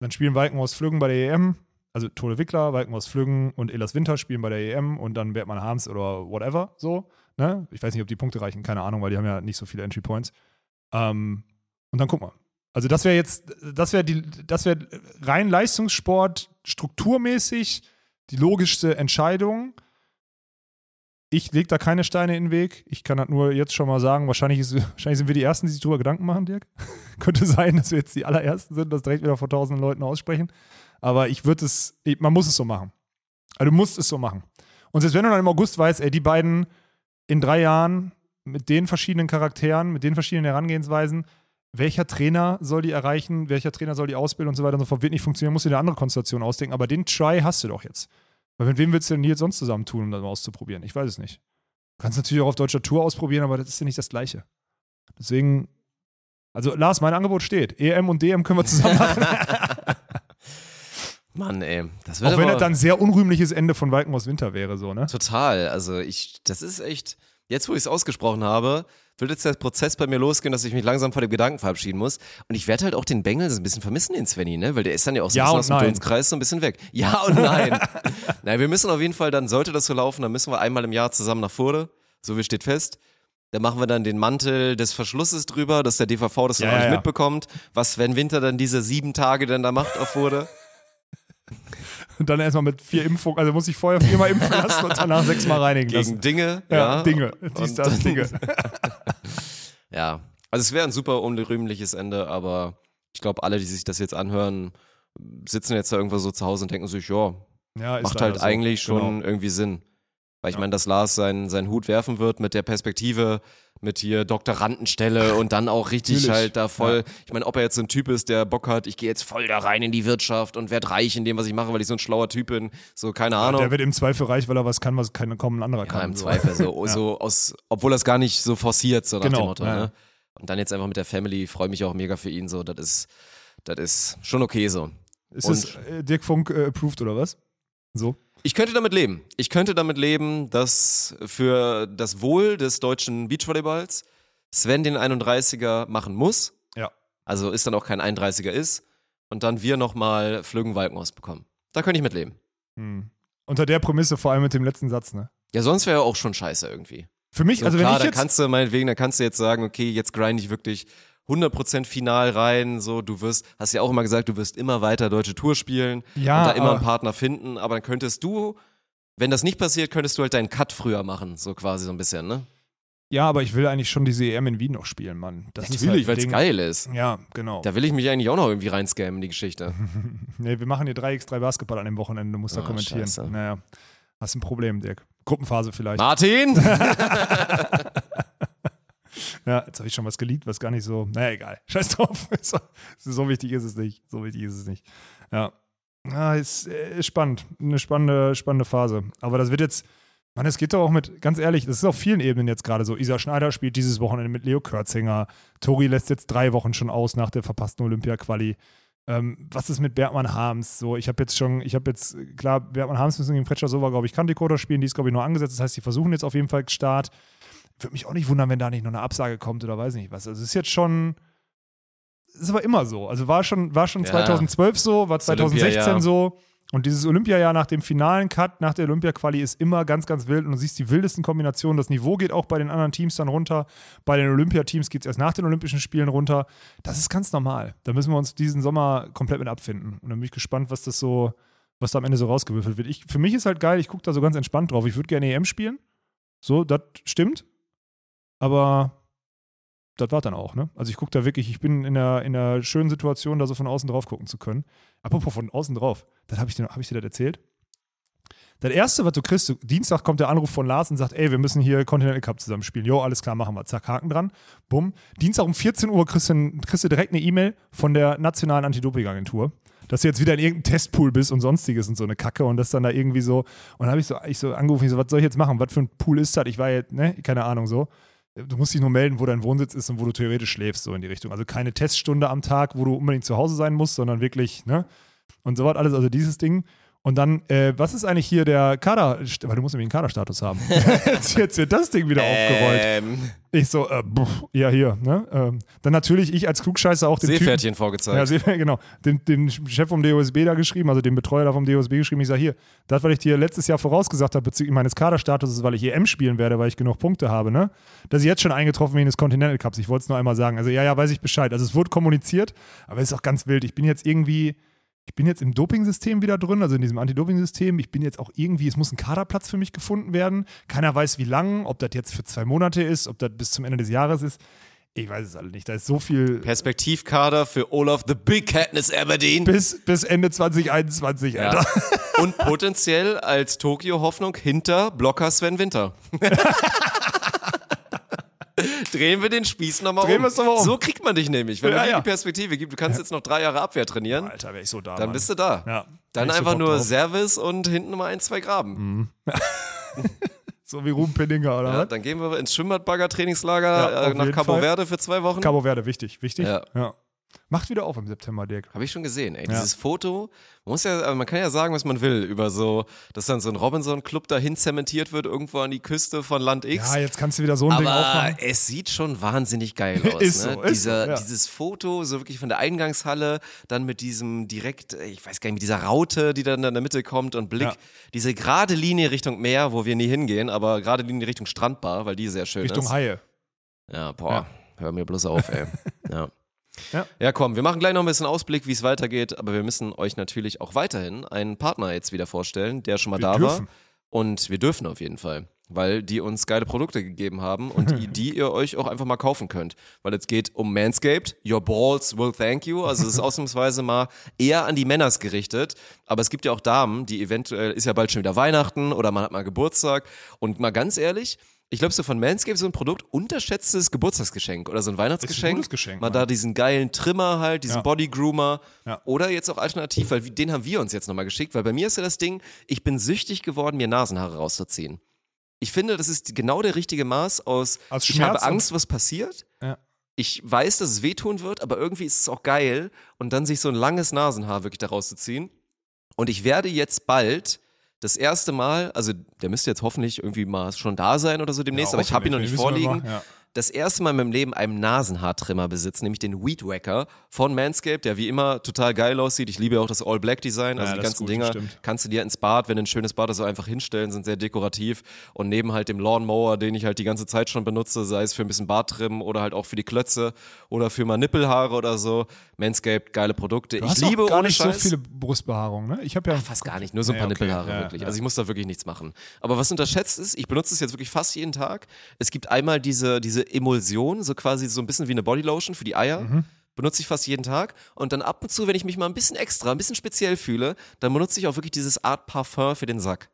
dann spielen Walkenhaus Flüggen bei der EM. Also Tole Wickler, Walkenhaus Flüggen und Elas Winter spielen bei der EM und dann Bertmann Harms oder whatever. So. Ne? Ich weiß nicht, ob die Punkte reichen, keine Ahnung, weil die haben ja nicht so viele Entry Points. Ähm, und dann guck mal. Also das wäre jetzt, das wäre die, das wäre rein Leistungssport strukturmäßig die logischste Entscheidung. Ich lege da keine Steine in den Weg. Ich kann das nur jetzt schon mal sagen. Wahrscheinlich, ist, wahrscheinlich sind wir die Ersten, die sich darüber Gedanken machen, Dirk. Könnte sein, dass wir jetzt die allerersten sind, das direkt wieder vor tausenden Leuten aussprechen. Aber ich würde es, man muss es so machen. Also du musst es so machen. Und selbst wenn du dann im August weißt, ey, die beiden in drei Jahren mit den verschiedenen Charakteren, mit den verschiedenen Herangehensweisen, welcher Trainer soll die erreichen, welcher Trainer soll die ausbilden und so weiter und so fort, wird nicht funktionieren, musst du dir eine andere Konstellation ausdenken. Aber den Try hast du doch jetzt. Weil mit wem willst du denn Nils sonst zusammen tun, um das mal auszuprobieren? Ich weiß es nicht. Du kannst natürlich auch auf deutscher Tour ausprobieren, aber das ist ja nicht das Gleiche. Deswegen, also Lars, mein Angebot steht. EM und DM können wir zusammen machen. Mann, ey. Das wird auch wenn das dann ein sehr unrühmliches Ende von Walkenhaus Winter wäre, so, ne? total. Also ich, das ist echt, jetzt wo ich es ausgesprochen habe, wird jetzt der Prozess bei mir losgehen, dass ich mich langsam von dem Gedanken verabschieden muss. Und ich werde halt auch den Bengel so ein bisschen vermissen, den Svenny, ne? Weil der ist dann ja auch so Ja aus dem. Dunstkreis so ein bisschen weg. Ja und nein. nein, wir müssen auf jeden Fall, dann sollte das so laufen, dann müssen wir einmal im Jahr zusammen nach Furde. So wie steht fest. Da machen wir dann den Mantel des Verschlusses drüber, dass der DVV das Ja, auch nicht ja, mitbekommt. Was Sven Winter dann diese sieben Tage dann da macht auf Furde. Und dann erstmal mit vier Impfungen, also muss ich vorher viermal impfen lassen und danach sechsmal reinigen Gegen lassen. Dinge. Ja, Dinge. Und Dies, das, Dinge. Ja, also es wäre ein super unrühmliches Ende, aber ich glaube, alle, die sich das jetzt anhören, sitzen jetzt da irgendwo so zu Hause und denken sich, ja, Ja, macht halt so. eigentlich schon Genau. irgendwie Sinn. Weil ich meine, dass Lars seinen, seinen Hut werfen wird mit der Perspektive, mit hier Doktorandenstelle und dann auch richtig Natürlich. halt da voll. Ich meine, ob er jetzt so ein Typ ist, der Bock hat, ich gehe jetzt voll da rein in die Wirtschaft und werd reich in dem, was ich mache, weil ich so ein schlauer Typ bin. So, keine Ahnung. Der wird im Zweifel reich, weil er was kann, was kein, kaum ein anderer Ja, kann. im so. Zweifel so, so aus, obwohl er es gar nicht so forciert, so nach Genau, dem Motto. ja. Ne? Und dann jetzt einfach mit der Family, freue mich auch mega für ihn, so, das ist, das ist schon okay so. Ist Und- das äh, Dirk Funk äh, approved oder was? So. Ich könnte damit leben. Ich könnte damit leben, dass für das Wohl des deutschen Beachvolleyballs Sven den 31er machen muss. Ja. Also ist dann auch kein 31er ist. Und dann wir nochmal Flüggen-Walkenhorst bekommen. Da könnte ich mit leben. Hm. Unter der Prämisse vor allem mit dem letzten Satz, ne? Ja, sonst wäre ja auch schon scheiße irgendwie. Für mich, So, also klar, wenn ich da jetzt. kannst du meinetwegen, da kannst du jetzt sagen, okay, jetzt grind ich wirklich 100% final rein, so, du wirst, hast ja auch immer gesagt, du wirst immer weiter deutsche Tour spielen Ja, und da immer einen Partner finden, aber dann könntest du, wenn das nicht passiert, könntest du halt deinen Cut früher machen, so quasi so ein bisschen, ne? Ja, aber ich will eigentlich schon diese EM in Wien noch spielen, Mann. Das Natürlich, halt weil es geil ist. Ja, genau. Da will ich mich eigentlich auch noch irgendwie reinscammen in die Geschichte. Nee, wir machen hier 3x3 Basketball an dem Wochenende, du musst da Ah, kommentieren. scheiße. Naja, hast ein Problem, Dirk. Gruppenphase vielleicht. Martin! Ja, jetzt habe ich schon was geleakt, was gar nicht so. Naja, egal. Scheiß drauf. so, wichtig ist es nicht. So wichtig ist es nicht. Ja. Ja, ist, äh, ist spannend. Eine spannende, spannende Phase. Aber das wird jetzt. Mann, es geht doch auch mit, ganz ehrlich, das ist auf vielen Ebenen jetzt gerade so. Isa Schneider spielt dieses Wochenende mit Leo Kürzinger. Tori lässt jetzt drei Wochen schon aus nach der verpassten Olympia-Quali. Ähm, was ist mit Bergmann Harms? So, ich habe jetzt schon, ich habe jetzt, klar, Bergmann Harms müssen gegen Pretscher Sova, glaube ich, Kanticoder spielen. Die ist, glaube ich, noch angesetzt. Das heißt, die versuchen jetzt auf jeden Fall Start. Würde mich auch nicht wundern, wenn da nicht noch eine Absage kommt oder weiß nicht was. Also, es ist jetzt schon, ist aber immer so. Also, war schon, war schon Ja. 2012 so, war Das 2016 Olympiajahr. so. Und dieses Olympiajahr nach dem finalen Cut, nach der Olympia-Quali ist immer ganz, ganz wild. Und du siehst die wildesten Kombinationen. Das Niveau geht auch bei den anderen Teams dann runter. Bei den Olympiateams geht es erst nach den Olympischen Spielen runter. Das ist ganz normal. Da müssen wir uns diesen Sommer komplett mit abfinden. Und dann bin ich gespannt, was das so, was da am Ende so rausgewürfelt wird. Ich, für mich ist halt geil, ich gucke da so ganz entspannt drauf. Ich würde gerne EM spielen. So, das stimmt. Aber das war dann auch, ne? Also ich gucke da wirklich, ich bin in einer, in einer schönen Situation, da so von außen drauf gucken zu können. Apropos von außen drauf, das habe ich, dir- hab ich dir das erzählt. Das erste, was du kriegst, du, Dienstag kommt der Anruf von Lars und sagt, ey, wir müssen hier Continental Cup zusammen spielen. Jo, alles klar, machen wir. Zack, Haken dran. Bumm. Dienstag um 14 Uhr kriegst du, kriegst du direkt eine E-Mail von der Nationalen Anti-Doping-Agentur, dass du jetzt wieder in irgendeinem Testpool bist und sonstiges und so eine Kacke und das dann da irgendwie so. Und dann habe ich so, ich so angerufen, ich so, was soll ich jetzt machen? Was für ein Pool ist das? Ich war jetzt, ne, keine Ahnung so. Du musst dich nur melden, wo dein Wohnsitz ist und wo du theoretisch schläfst, so in die Richtung. Also keine Teststunde am Tag, wo du unbedingt zu Hause sein musst, sondern wirklich, ne? Und so was alles, also dieses Ding. Und dann, äh, was ist eigentlich hier der Kader, weil du musst nämlich einen Kaderstatus haben. jetzt, jetzt wird das Ding wieder aufgerollt. Ähm, Ich so, äh, pff, ja, hier, ne? Ähm, dann natürlich ich als Klugscheißer auch den Typen, Seepferdchen ja, vorgezeigt. sehr, genau. Den, den Chef vom DOSB da geschrieben, also den Betreuer da vom DOSB geschrieben. Ich sage, hier, das, was ich dir letztes Jahr vorausgesagt habe bezüglich meines Kaderstatus, weil ich EM spielen werde, weil ich genug Punkte habe, ne? Das ist jetzt schon eingetroffen wegen des Continental Cups. Ich wollte es nur einmal sagen. Also, ja, ja, weiß ich Bescheid. Also, es wurde kommuniziert, aber es ist auch ganz wild. Ich bin jetzt irgendwie. Ich bin jetzt im Dopingsystem wieder drin, also in diesem Anti-Doping-System. Ich bin jetzt auch irgendwie, es muss ein Kaderplatz für mich gefunden werden. Keiner weiß, wie lang, ob das jetzt für zwei Monate ist, ob das bis zum Ende des Jahres ist. Ich weiß es alle nicht. Da ist so viel Perspektivkader für Olaf the Big Katniss Aberdeen. bis, bis Ende 2021, Ja. Alter. Und potenziell als Tokio-Hoffnung hinter Blocker Sven Winter. Drehen wir den Spieß nochmal um. Drehen wir's noch mal um. So kriegt man dich nämlich. Wenn Ja, man dir ja. die Perspektive gibt, du kannst jetzt noch drei Jahre Abwehr trainieren, Alter, wäre ich so da. dann Mann. bist du da. Ja. Dann so einfach nur drauf. Service und hinten mal ein, zwei Graben. So wie Ruben Penninger, oder Ja, dann gehen wir ins Schwimmbadbagger-Trainingslager Ja, äh, nach Cabo Fall. Verde für zwei Wochen. Cabo Verde, wichtig, wichtig. Ja. Macht wieder auf im September, Dirk. Habe ich schon gesehen, ey. Ja. Dieses Foto, man muss ja, also man kann ja sagen, was man will, über so, dass dann so ein Robinson-Club dahin zementiert wird, irgendwo an die Küste von Land X. Ja, jetzt kannst du wieder so ein Ding Aber aufmachen. es sieht schon wahnsinnig geil aus. Ist ne? so, ist Dieser, so, ja. Dieses Foto, so wirklich von der Eingangshalle, dann mit diesem direkt, äh, ich weiß gar nicht, mit dieser Raute, die dann in der Mitte kommt und Blick, Ja. diese gerade Linie Richtung Meer, wo wir nie hingehen, aber gerade Linie Richtung Strandbar, weil die sehr schön Richtung ist. Haie. Ja, boah, hör mir bloß auf, ey. ja. Ja. ja, komm, wir machen gleich noch ein bisschen Ausblick, wie es weitergeht, aber wir müssen euch natürlich auch weiterhin einen Partner jetzt wieder vorstellen, der schon mal Wir da dürfen. war. Und wir dürfen auf jeden Fall. weil die uns geile Produkte gegeben haben und die, die ihr euch auch einfach mal kaufen könnt. Weil es geht um Manscaped, your balls will thank you. Also es ist ausnahmsweise mal eher an die Männers gerichtet. Aber es gibt ja auch Damen, die eventuell, ist ja bald schon wieder Weihnachten oder man hat mal Geburtstag. Und mal ganz ehrlich, ich glaube, so von Manscaped so ein Produkt unterschätztes Geburtstagsgeschenk oder so ein Weihnachtsgeschenk. gutes Geschenk, mal Mann. da diesen geilen Trimmer halt, diesen Ja. Body Groomer. Ja. Oder jetzt auch alternativ, weil den haben wir uns jetzt nochmal geschickt, weil bei mir ist ja das Ding, ich bin süchtig geworden, mir Nasenhaare rauszuziehen. Ich finde, das ist genau der richtige Maß aus, Aus ich habe Angst, was passiert. Ja. Ich weiß, dass es wehtun wird, aber irgendwie ist es auch geil und dann sich so ein langes Nasenhaar wirklich da rauszuziehen. Und ich werde jetzt bald das erste Mal, also der müsste jetzt hoffentlich irgendwie mal schon da sein oder so demnächst, aber ich habe ihn noch nicht vorliegen. Mal. Ja. Das erste Mal in meinem Leben einen Nasenhaartrimmer besitzen, nämlich den Weed Wacker von Manscaped, der wie immer total geil aussieht. Ich liebe ja auch das All Black Design, also Ja, die ganzen gut, Dinger stimmt. kannst du dir ins Bad, wenn du ein schönes Bad hast, so einfach hinstellen, sind sehr dekorativ und neben halt dem Lawnmower, den ich halt die ganze Zeit schon benutze, sei es für ein bisschen Barttrimmen oder halt auch für die Klötze oder für mal Nippelhaare oder so. Manscaped, geile Produkte. Du ich hast liebe auch gar ohne nicht Scheiß. so viele Brustbehaarungen, ne? Ich habe ja Fast gar nicht, nur so ein Nee, paar okay, Nippelhaare ja, wirklich. ja. Also ich muss da wirklich nichts machen. Aber was unterschätzt ist, ich benutze es jetzt wirklich fast jeden Tag. Es gibt einmal diese, diese Emulsion, so quasi so ein bisschen wie eine Bodylotion für die Eier. Mhm. Benutze ich fast jeden Tag. Und dann ab und zu, wenn ich mich mal ein bisschen extra, ein bisschen speziell fühle, dann benutze ich auch wirklich dieses Art Parfum für den Sack.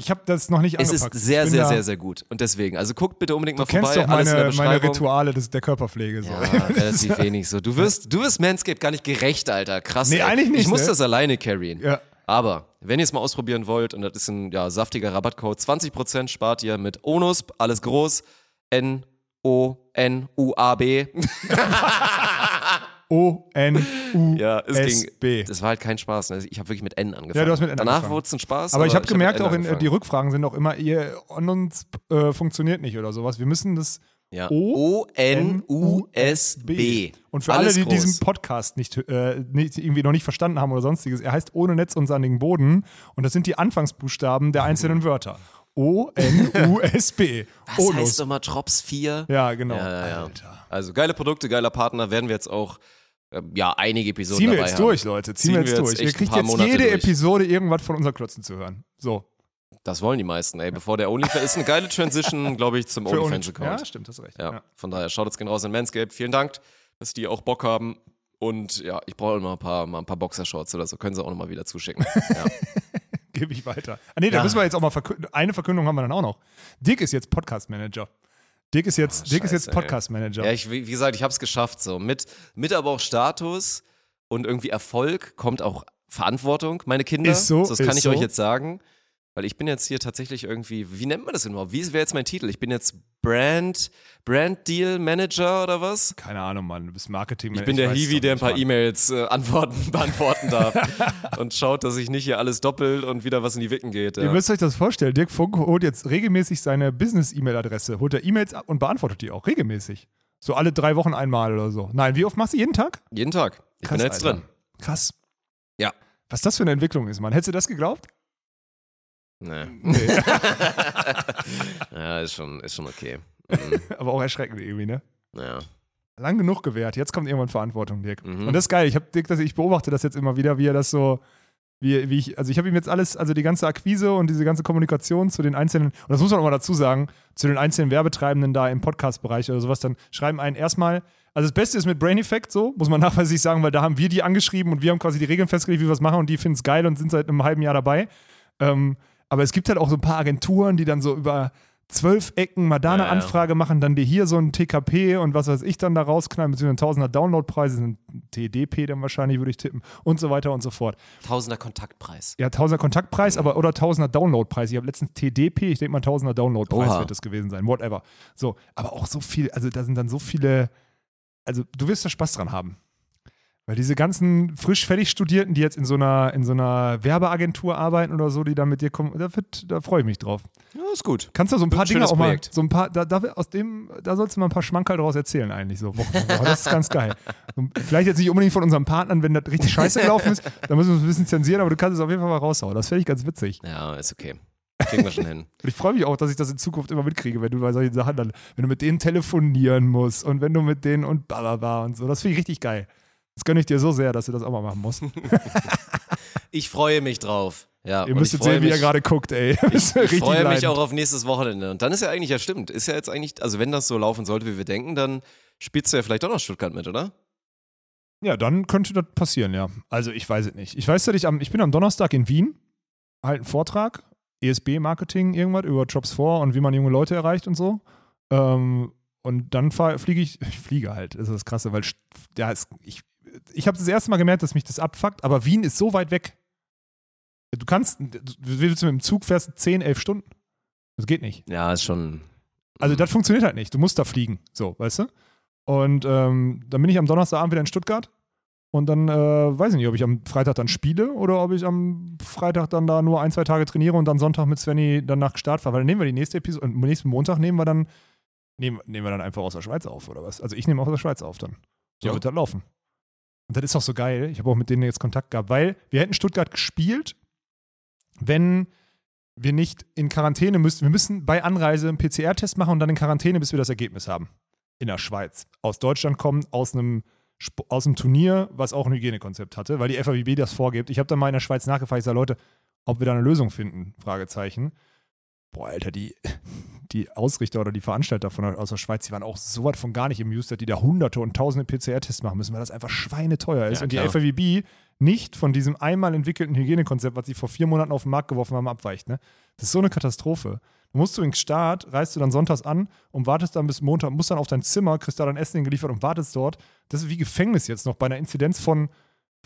Ich habe das noch nicht Es angepackt. ist sehr, sehr, sehr, sehr gut. Und deswegen, also guckt bitte unbedingt mal Du kennst vorbei. doch meine, meine. Rituale des, der Körperpflege. So. Ja, relativ wenig so. Du wirst, du wirst Manscaped gar nicht gerecht, Alter. Krass. Nee, ey. eigentlich nicht, Ich muss ne? das alleine carryen. Ja. Aber wenn ihr es mal ausprobieren wollt, und das ist ein ja, saftiger Rabattcode, 20% spart ihr mit ONUSP, alles groß, N-O-N-U-A-B. O-N-U-S-B. Ja, es ging. Das war halt kein Spaß. Ne? Ich habe wirklich mit N angefangen. Ja, du hast mit N Danach wurde es ein Spaß. Aber ich habe hab gemerkt, N auch in, äh, die. Rückfragen sind auch immer, ihr on uns äh, funktioniert nicht oder sowas. Wir müssen das ja. O-N-U-S-B. Und für Alles alle, die groß. diesen Podcast nicht, äh, nicht irgendwie noch nicht verstanden haben oder sonstiges, er heißt ohne Netz und sandigen Boden und das sind die Anfangsbuchstaben der einzelnen Wörter. O-N-U-S-B. Was Onus. heißt nochmal Drops 4? Ja, genau. Ja, ja, ja. Alter. Also geile Produkte, geiler Partner, werden wir jetzt auch äh, ja, einige Episoden Ziehen wir dabei jetzt haben. durch, Leute. Ziehen, wir jetzt durch. Ihr kriegt jetzt Monate jede durch. Episode irgendwas von unseren Klotzen zu hören. So. Das wollen die meisten, ey. Bevor der OnlyFans ist eine geile Transition, glaube ich, zum Für uns. OnlyFans-Account. Ja, stimmt, hast recht. Ja, Ja. von daher schaut jetzt gehen raus in Manscaped. Vielen Dank, dass die auch Bock haben. Und ja, ich brauche immer ein paar, mal ein paar Boxershorts oder so. Können sie auch nochmal wieder zuschicken. Ja. Gebe ich weiter. Ah, nee, da Ja. müssen wir jetzt auch mal verkünden. Eine Verkündung haben wir dann auch noch. Dick ist jetzt Podcast-Manager. Dick ist jetzt, Dick ist jetzt Scheiße, ey. Podcast-Manager. ja, ich, wie gesagt, ich habe es geschafft. So. Mit, mit aber auch Status und irgendwie Erfolg kommt auch Verantwortung, meine Kinder. Ist so, Das kann ist ich so. euch jetzt sagen. Weil ich bin jetzt hier tatsächlich irgendwie, wie nennt man das denn überhaupt? Wie wäre jetzt mein Titel? Ich bin jetzt Brand, Brand Deal Manager oder was? Keine Ahnung, Mann. Du bist Marketing. Ich bin der Hiwi, der ein paar. E-Mails äh, antworten, beantworten darf und schaut, dass ich nicht hier alles doppelt und wieder was in die Wicken geht. Ihr Ja. müsst euch das vorstellen. Dirk Funk holt jetzt regelmäßig seine Business-E-Mail-Adresse, holt er E-Mails ab und beantwortet die auch regelmäßig. So alle drei Wochen einmal oder so. Nein, wie oft machst du jeden Tag? Jeden Tag. Ich Krass, bin jetzt Alter. drin. Krass. Ja. Was das für eine Entwicklung ist, Mann. Hättest du das geglaubt? Nee. Nee. ja, ist schon, ist schon okay. Mhm. Aber auch erschreckend irgendwie, ne? Ja. Lang genug gewährt. Jetzt kommt irgendwann Verantwortung, Dirk. Mhm. Und das ist geil. Ich, hab, Dirk, das, ich beobachte das jetzt immer wieder, wie er das so. Wie, wie ich, also ich habe ihm jetzt alles, also die ganze Akquise und diese ganze Kommunikation zu den einzelnen, und das muss man auch mal dazu sagen, zu den einzelnen Werbetreibenden da im Podcast-Bereich oder sowas, dann schreiben einen erstmal, also das Beste ist mit Brain Effect so, muss man nachweislich sagen, weil da haben wir die angeschrieben und wir haben quasi die Regeln festgelegt, wie wir es machen und die finden es geil und sind seit einem halben Jahr dabei. Ähm, aber es gibt halt auch so ein paar Agenturen, die dann so über zwölf Ecken mal da eine Ja, ja. Anfrage machen, dann dir hier so ein TKP und was weiß ich dann da rausknallen, beziehungsweise ein Tausender Downloadpreise, sind TDP dann wahrscheinlich, würde ich tippen, und so weiter und so fort. Tausender Kontaktpreis. Ja, Tausender Kontaktpreis, aber oder Tausender Downloadpreis. Ich habe letztens TDP, ich denke mal Tausender Downloadpreis Oha. wird das gewesen sein, whatever. So, aber auch so viel, also da sind dann so viele, also du wirst da Spaß dran haben. Weil diese ganzen frisch fertig Studierten, die jetzt in so einer, in so einer Werbeagentur arbeiten oder so, die dann mit dir kommen, da, wird- da freue ich mich drauf. Ja, ist gut. Kannst du so ein paar ein Dinge auch mal, Projekt. so ein paar, da, da, aus dem, da sollst du mal ein paar Schmankerl draus erzählen eigentlich so. Das ist ganz geil. Vielleicht jetzt nicht unbedingt von unseren Partnern, wenn das richtig scheiße gelaufen ist, da müssen wir es ein bisschen zensieren, aber du kannst es auf jeden Fall mal raushauen. Das fände ich ganz witzig. Ja, ist okay. Kriegen wir schon hin. Und ich freue mich auch, dass ich das in Zukunft immer mitkriege, wenn du bei solchen Sachen dann, wenn du mit denen telefonieren musst und wenn du mit denen und bla und so. Das finde ich richtig geil. Das gönne ich dir so sehr, dass du das auch mal machen musst. Ich freue mich drauf. Ja, Ihr müsstet freu sehen, wie er mich- gerade guckt, ey. Ich, ich freue mich auch auf nächstes Wochenende. Und dann ist ja eigentlich, ja stimmt, ist ja jetzt eigentlich, also wenn das so laufen sollte, wie wir denken, dann spielst du ja vielleicht doch noch Stuttgart mit, oder? Ja, dann könnte das passieren, ja. Also ich weiß es nicht. Ich weiß, dass ich am, ich bin am Donnerstag in Wien, halt einen Vortrag, ESB-Marketing, irgendwas über Jobs 4 und wie man junge Leute erreicht und so. Ähm, und dann fliege ich, ich fliege halt, das ist das Krasse, weil ja, es, ich, ich habe das erste Mal gemerkt, dass mich das abfuckt, aber Wien ist so weit weg. Du kannst, du willst mit dem Zug fährst 10, 11 Stunden. Das geht nicht. Ja, ist schon. Also das funktioniert halt nicht. Du musst da fliegen, so, weißt du? Und ähm, dann bin ich am Donnerstagabend wieder in Stuttgart und dann äh, weiß ich nicht, ob ich am Freitag dann spiele oder ob ich am Freitag dann da nur ein, zwei Tage trainiere und dann Sonntag mit Svenny dann nach Start fahre. Weil dann nehmen wir die nächste Episode und am nächsten Montag nehmen wir dann nehmen, nehmen wir dann einfach aus der Schweiz auf oder was? Also ich nehme aus der Schweiz auf dann. So Ja. wird das laufen. Und das ist auch so geil. Ich habe auch mit denen jetzt Kontakt gehabt, weil wir hätten Stuttgart gespielt, wenn wir nicht in Quarantäne müssten. Wir müssen bei Anreise einen PCR-Test machen und dann in Quarantäne, bis wir das Ergebnis haben. In der Schweiz. Aus Deutschland kommen, aus einem, aus einem Turnier, was auch ein Hygienekonzept hatte, weil die FAWB das vorgibt. Ich habe dann mal in der Schweiz nachgefragt, ich sage, Leute, ob wir da eine Lösung finden? Fragezeichen. Boah, Alter, die, die Ausrichter oder die Veranstalter von aus der Schweiz, die waren auch so was von gar nicht im News, dass die da hunderte und tausende PCR-Tests machen müssen, weil das einfach schweineteuer ist. Ja, und die. FAWB nicht von diesem einmal entwickelten Hygienekonzept, was sie vor vier Monaten auf den Markt geworfen haben, abweicht. Ne? Das ist so eine Katastrophe. Du musst du ins Start, reist du dann sonntags an und wartest dann bis Montag, musst dann auf dein Zimmer, kriegst da dein Essen geliefert und wartest dort. Das ist wie Gefängnis jetzt noch bei einer Inzidenz von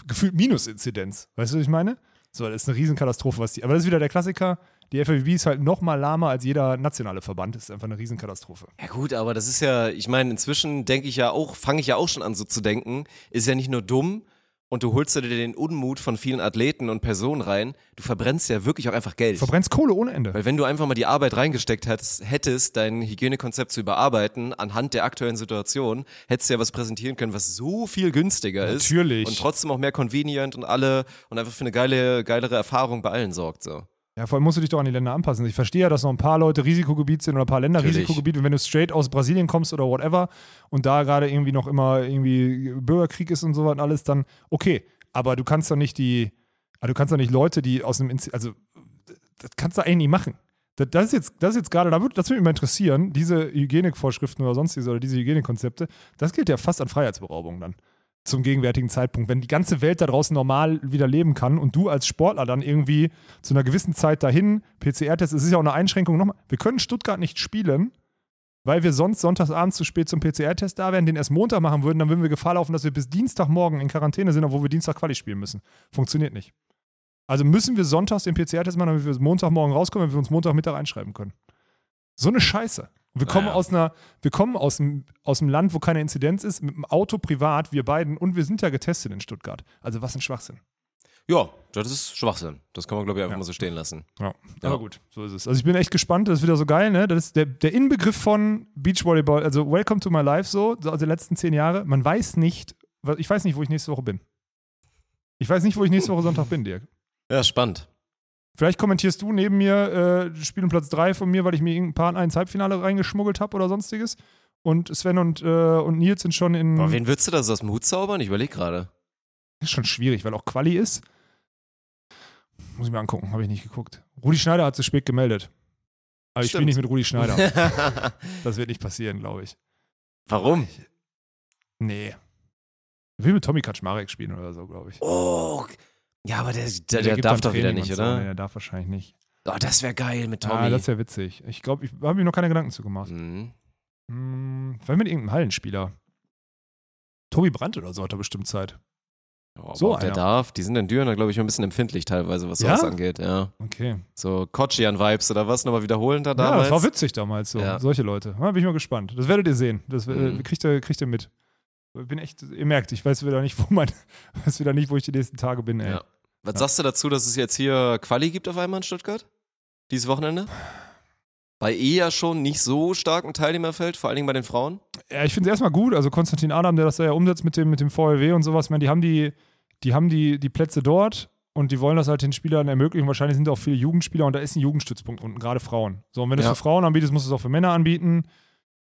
gefühlt Minus-Inzidenz. Weißt du, was ich meine? So, das ist eine Riesenkatastrophe, was die. Aber das ist wieder der Klassiker. Die FAWB ist halt noch mal lahmer als jeder nationale Verband. Das ist einfach eine Riesenkatastrophe. Ja gut, aber das ist ja, ich meine, inzwischen denke ich ja auch, fange ich ja auch schon an so zu denken, ist ja nicht nur dumm und du holst dir den Unmut von vielen Athleten und Personen rein, du verbrennst ja wirklich auch einfach Geld. Verbrennst Kohle ohne Ende. Weil wenn du einfach mal die Arbeit reingesteckt hättest, hättest dein Hygienekonzept zu überarbeiten, anhand der aktuellen Situation, hättest du ja was präsentieren können, was so viel günstiger ist. Natürlich. Und trotzdem auch mehr convenient und alle und einfach für eine geile, geilere Erfahrung bei allen sorgt. So. Ja, vor allem musst du dich doch an die Länder anpassen. Ich verstehe ja, dass noch ein paar Leute Risikogebiet sind oder ein paar Länder Natürlich. Risikogebiet. Und wenn du straight aus Brasilien kommst oder whatever und da gerade irgendwie noch immer irgendwie Bürgerkrieg ist und so was und alles, dann okay. Aber du kannst doch nicht die, aber du kannst doch nicht Leute, die aus einem, Inzi- also das kannst du eigentlich nicht machen. Das, das ist jetzt, das ist jetzt gerade, da das würde mich mal interessieren, diese Hygienevorschriften oder sonstiges oder diese Hygienekonzepte, das gilt ja fast an Freiheitsberaubung dann. Zum gegenwärtigen Zeitpunkt. Wenn die ganze Welt da draußen normal wieder leben kann und du als Sportler dann irgendwie zu einer gewissen Zeit dahin, PCR-Test, es ist ja auch eine Einschränkung nochmal, wir können Stuttgart nicht spielen, weil wir sonst sonntagsabends zu spät zum PCR-Test da wären, den erst Montag machen würden, dann würden wir Gefahr laufen, dass wir bis Dienstagmorgen in Quarantäne sind, obwohl wir Dienstag Quali spielen müssen. Funktioniert nicht. Also müssen wir sonntags den PCR-Test machen, damit wir Montagmorgen rauskommen, damit wir uns Montagmittag einschreiben können. So eine Scheiße. Und wir kommen Naja. aus einer, wir kommen aus einem, aus einem Land, wo keine Inzidenz ist, mit dem Auto privat, wir beiden, und wir sind ja getestet in Stuttgart. Also was ein Schwachsinn. Ja, das ist Schwachsinn. Das kann man, glaube ich, einfach Ja. mal so stehen lassen. Ja, Ja. aber gut, so ist es. Also ich bin echt gespannt, das ist wieder so geil, ne? Das ist der, der Inbegriff von Beachvolleyball, also Welcome to my life so, so also die letzten zehn Jahre. Man weiß nicht, ich weiß nicht, wo ich nächste Woche bin. Ich weiß nicht, wo ich nächste Woche Sonntag bin, Dirk. Ja, spannend. Vielleicht kommentierst du neben mir äh, Spiel um Platz 3 von mir, weil ich mir irgendein Paar ins Halbfinale reingeschmuggelt habe oder sonstiges. Und Sven und, äh, und Nils sind schon in. Aber wen würdest du da so aus dem Hut zaubern? Ich überlege gerade. ist schon schwierig, weil auch Quali ist. Muss ich mir angucken, habe ich nicht geguckt. Rudi Schneider hat zu spät gemeldet. Aber ich spiele Stimmt. nicht mit Rudi Schneider. Das wird nicht passieren, glaube ich. Warum? Nee. Ich will mit Tommy Kaczmarek spielen oder so, glaube ich. Oh, ja, aber der, der, der, gibt darf doch wieder nicht, so. oder? Nee, der darf wahrscheinlich nicht. Oh, das wäre geil mit Tommy. Ah, das wäre witzig. Ich glaube, ich habe mir noch keine Gedanken zu gemacht. mhm. Hm, vielleicht mit irgendeinem Hallenspieler. Tobi Brandt oder so hat er bestimmt Zeit. Oh, So so der darf. Die sind in Düren, glaube ich, ein bisschen empfindlich teilweise, was Ja? sowas angeht. Ja. Okay. So Kochian-Vibes oder was? Nochmal wiederholen da Ja, damals? das war witzig damals so. Ja. Solche Leute. Ja, bin ich mal gespannt. Das werdet ihr sehen. Das äh, Mhm. kriegt, ihr, kriegt ihr mit. Ich bin echt, ihr merkt, ich weiß wieder nicht, wo mein, weiß wieder nicht, wo ich die nächsten Tage bin, ey. Ja. Was Ja. sagst du dazu, dass es jetzt hier Quali gibt auf einmal in Stuttgart? Dieses Wochenende? Bei eh ja schon nicht so starken Teilnehmerfeld, vor allen Dingen bei den Frauen. Ja, ich finde es erstmal gut. Also Konstantin Adam, der das da ja umsetzt mit dem, mit dem VLW und sowas, meine, die haben die, die haben die, die Plätze dort und die wollen das halt den Spielern ermöglichen. Wahrscheinlich sind auch viele Jugendspieler und da ist ein Jugendstützpunkt unten, gerade Frauen. So, und wenn du es für Frauen anbietest, musst du es auch für Männer anbieten.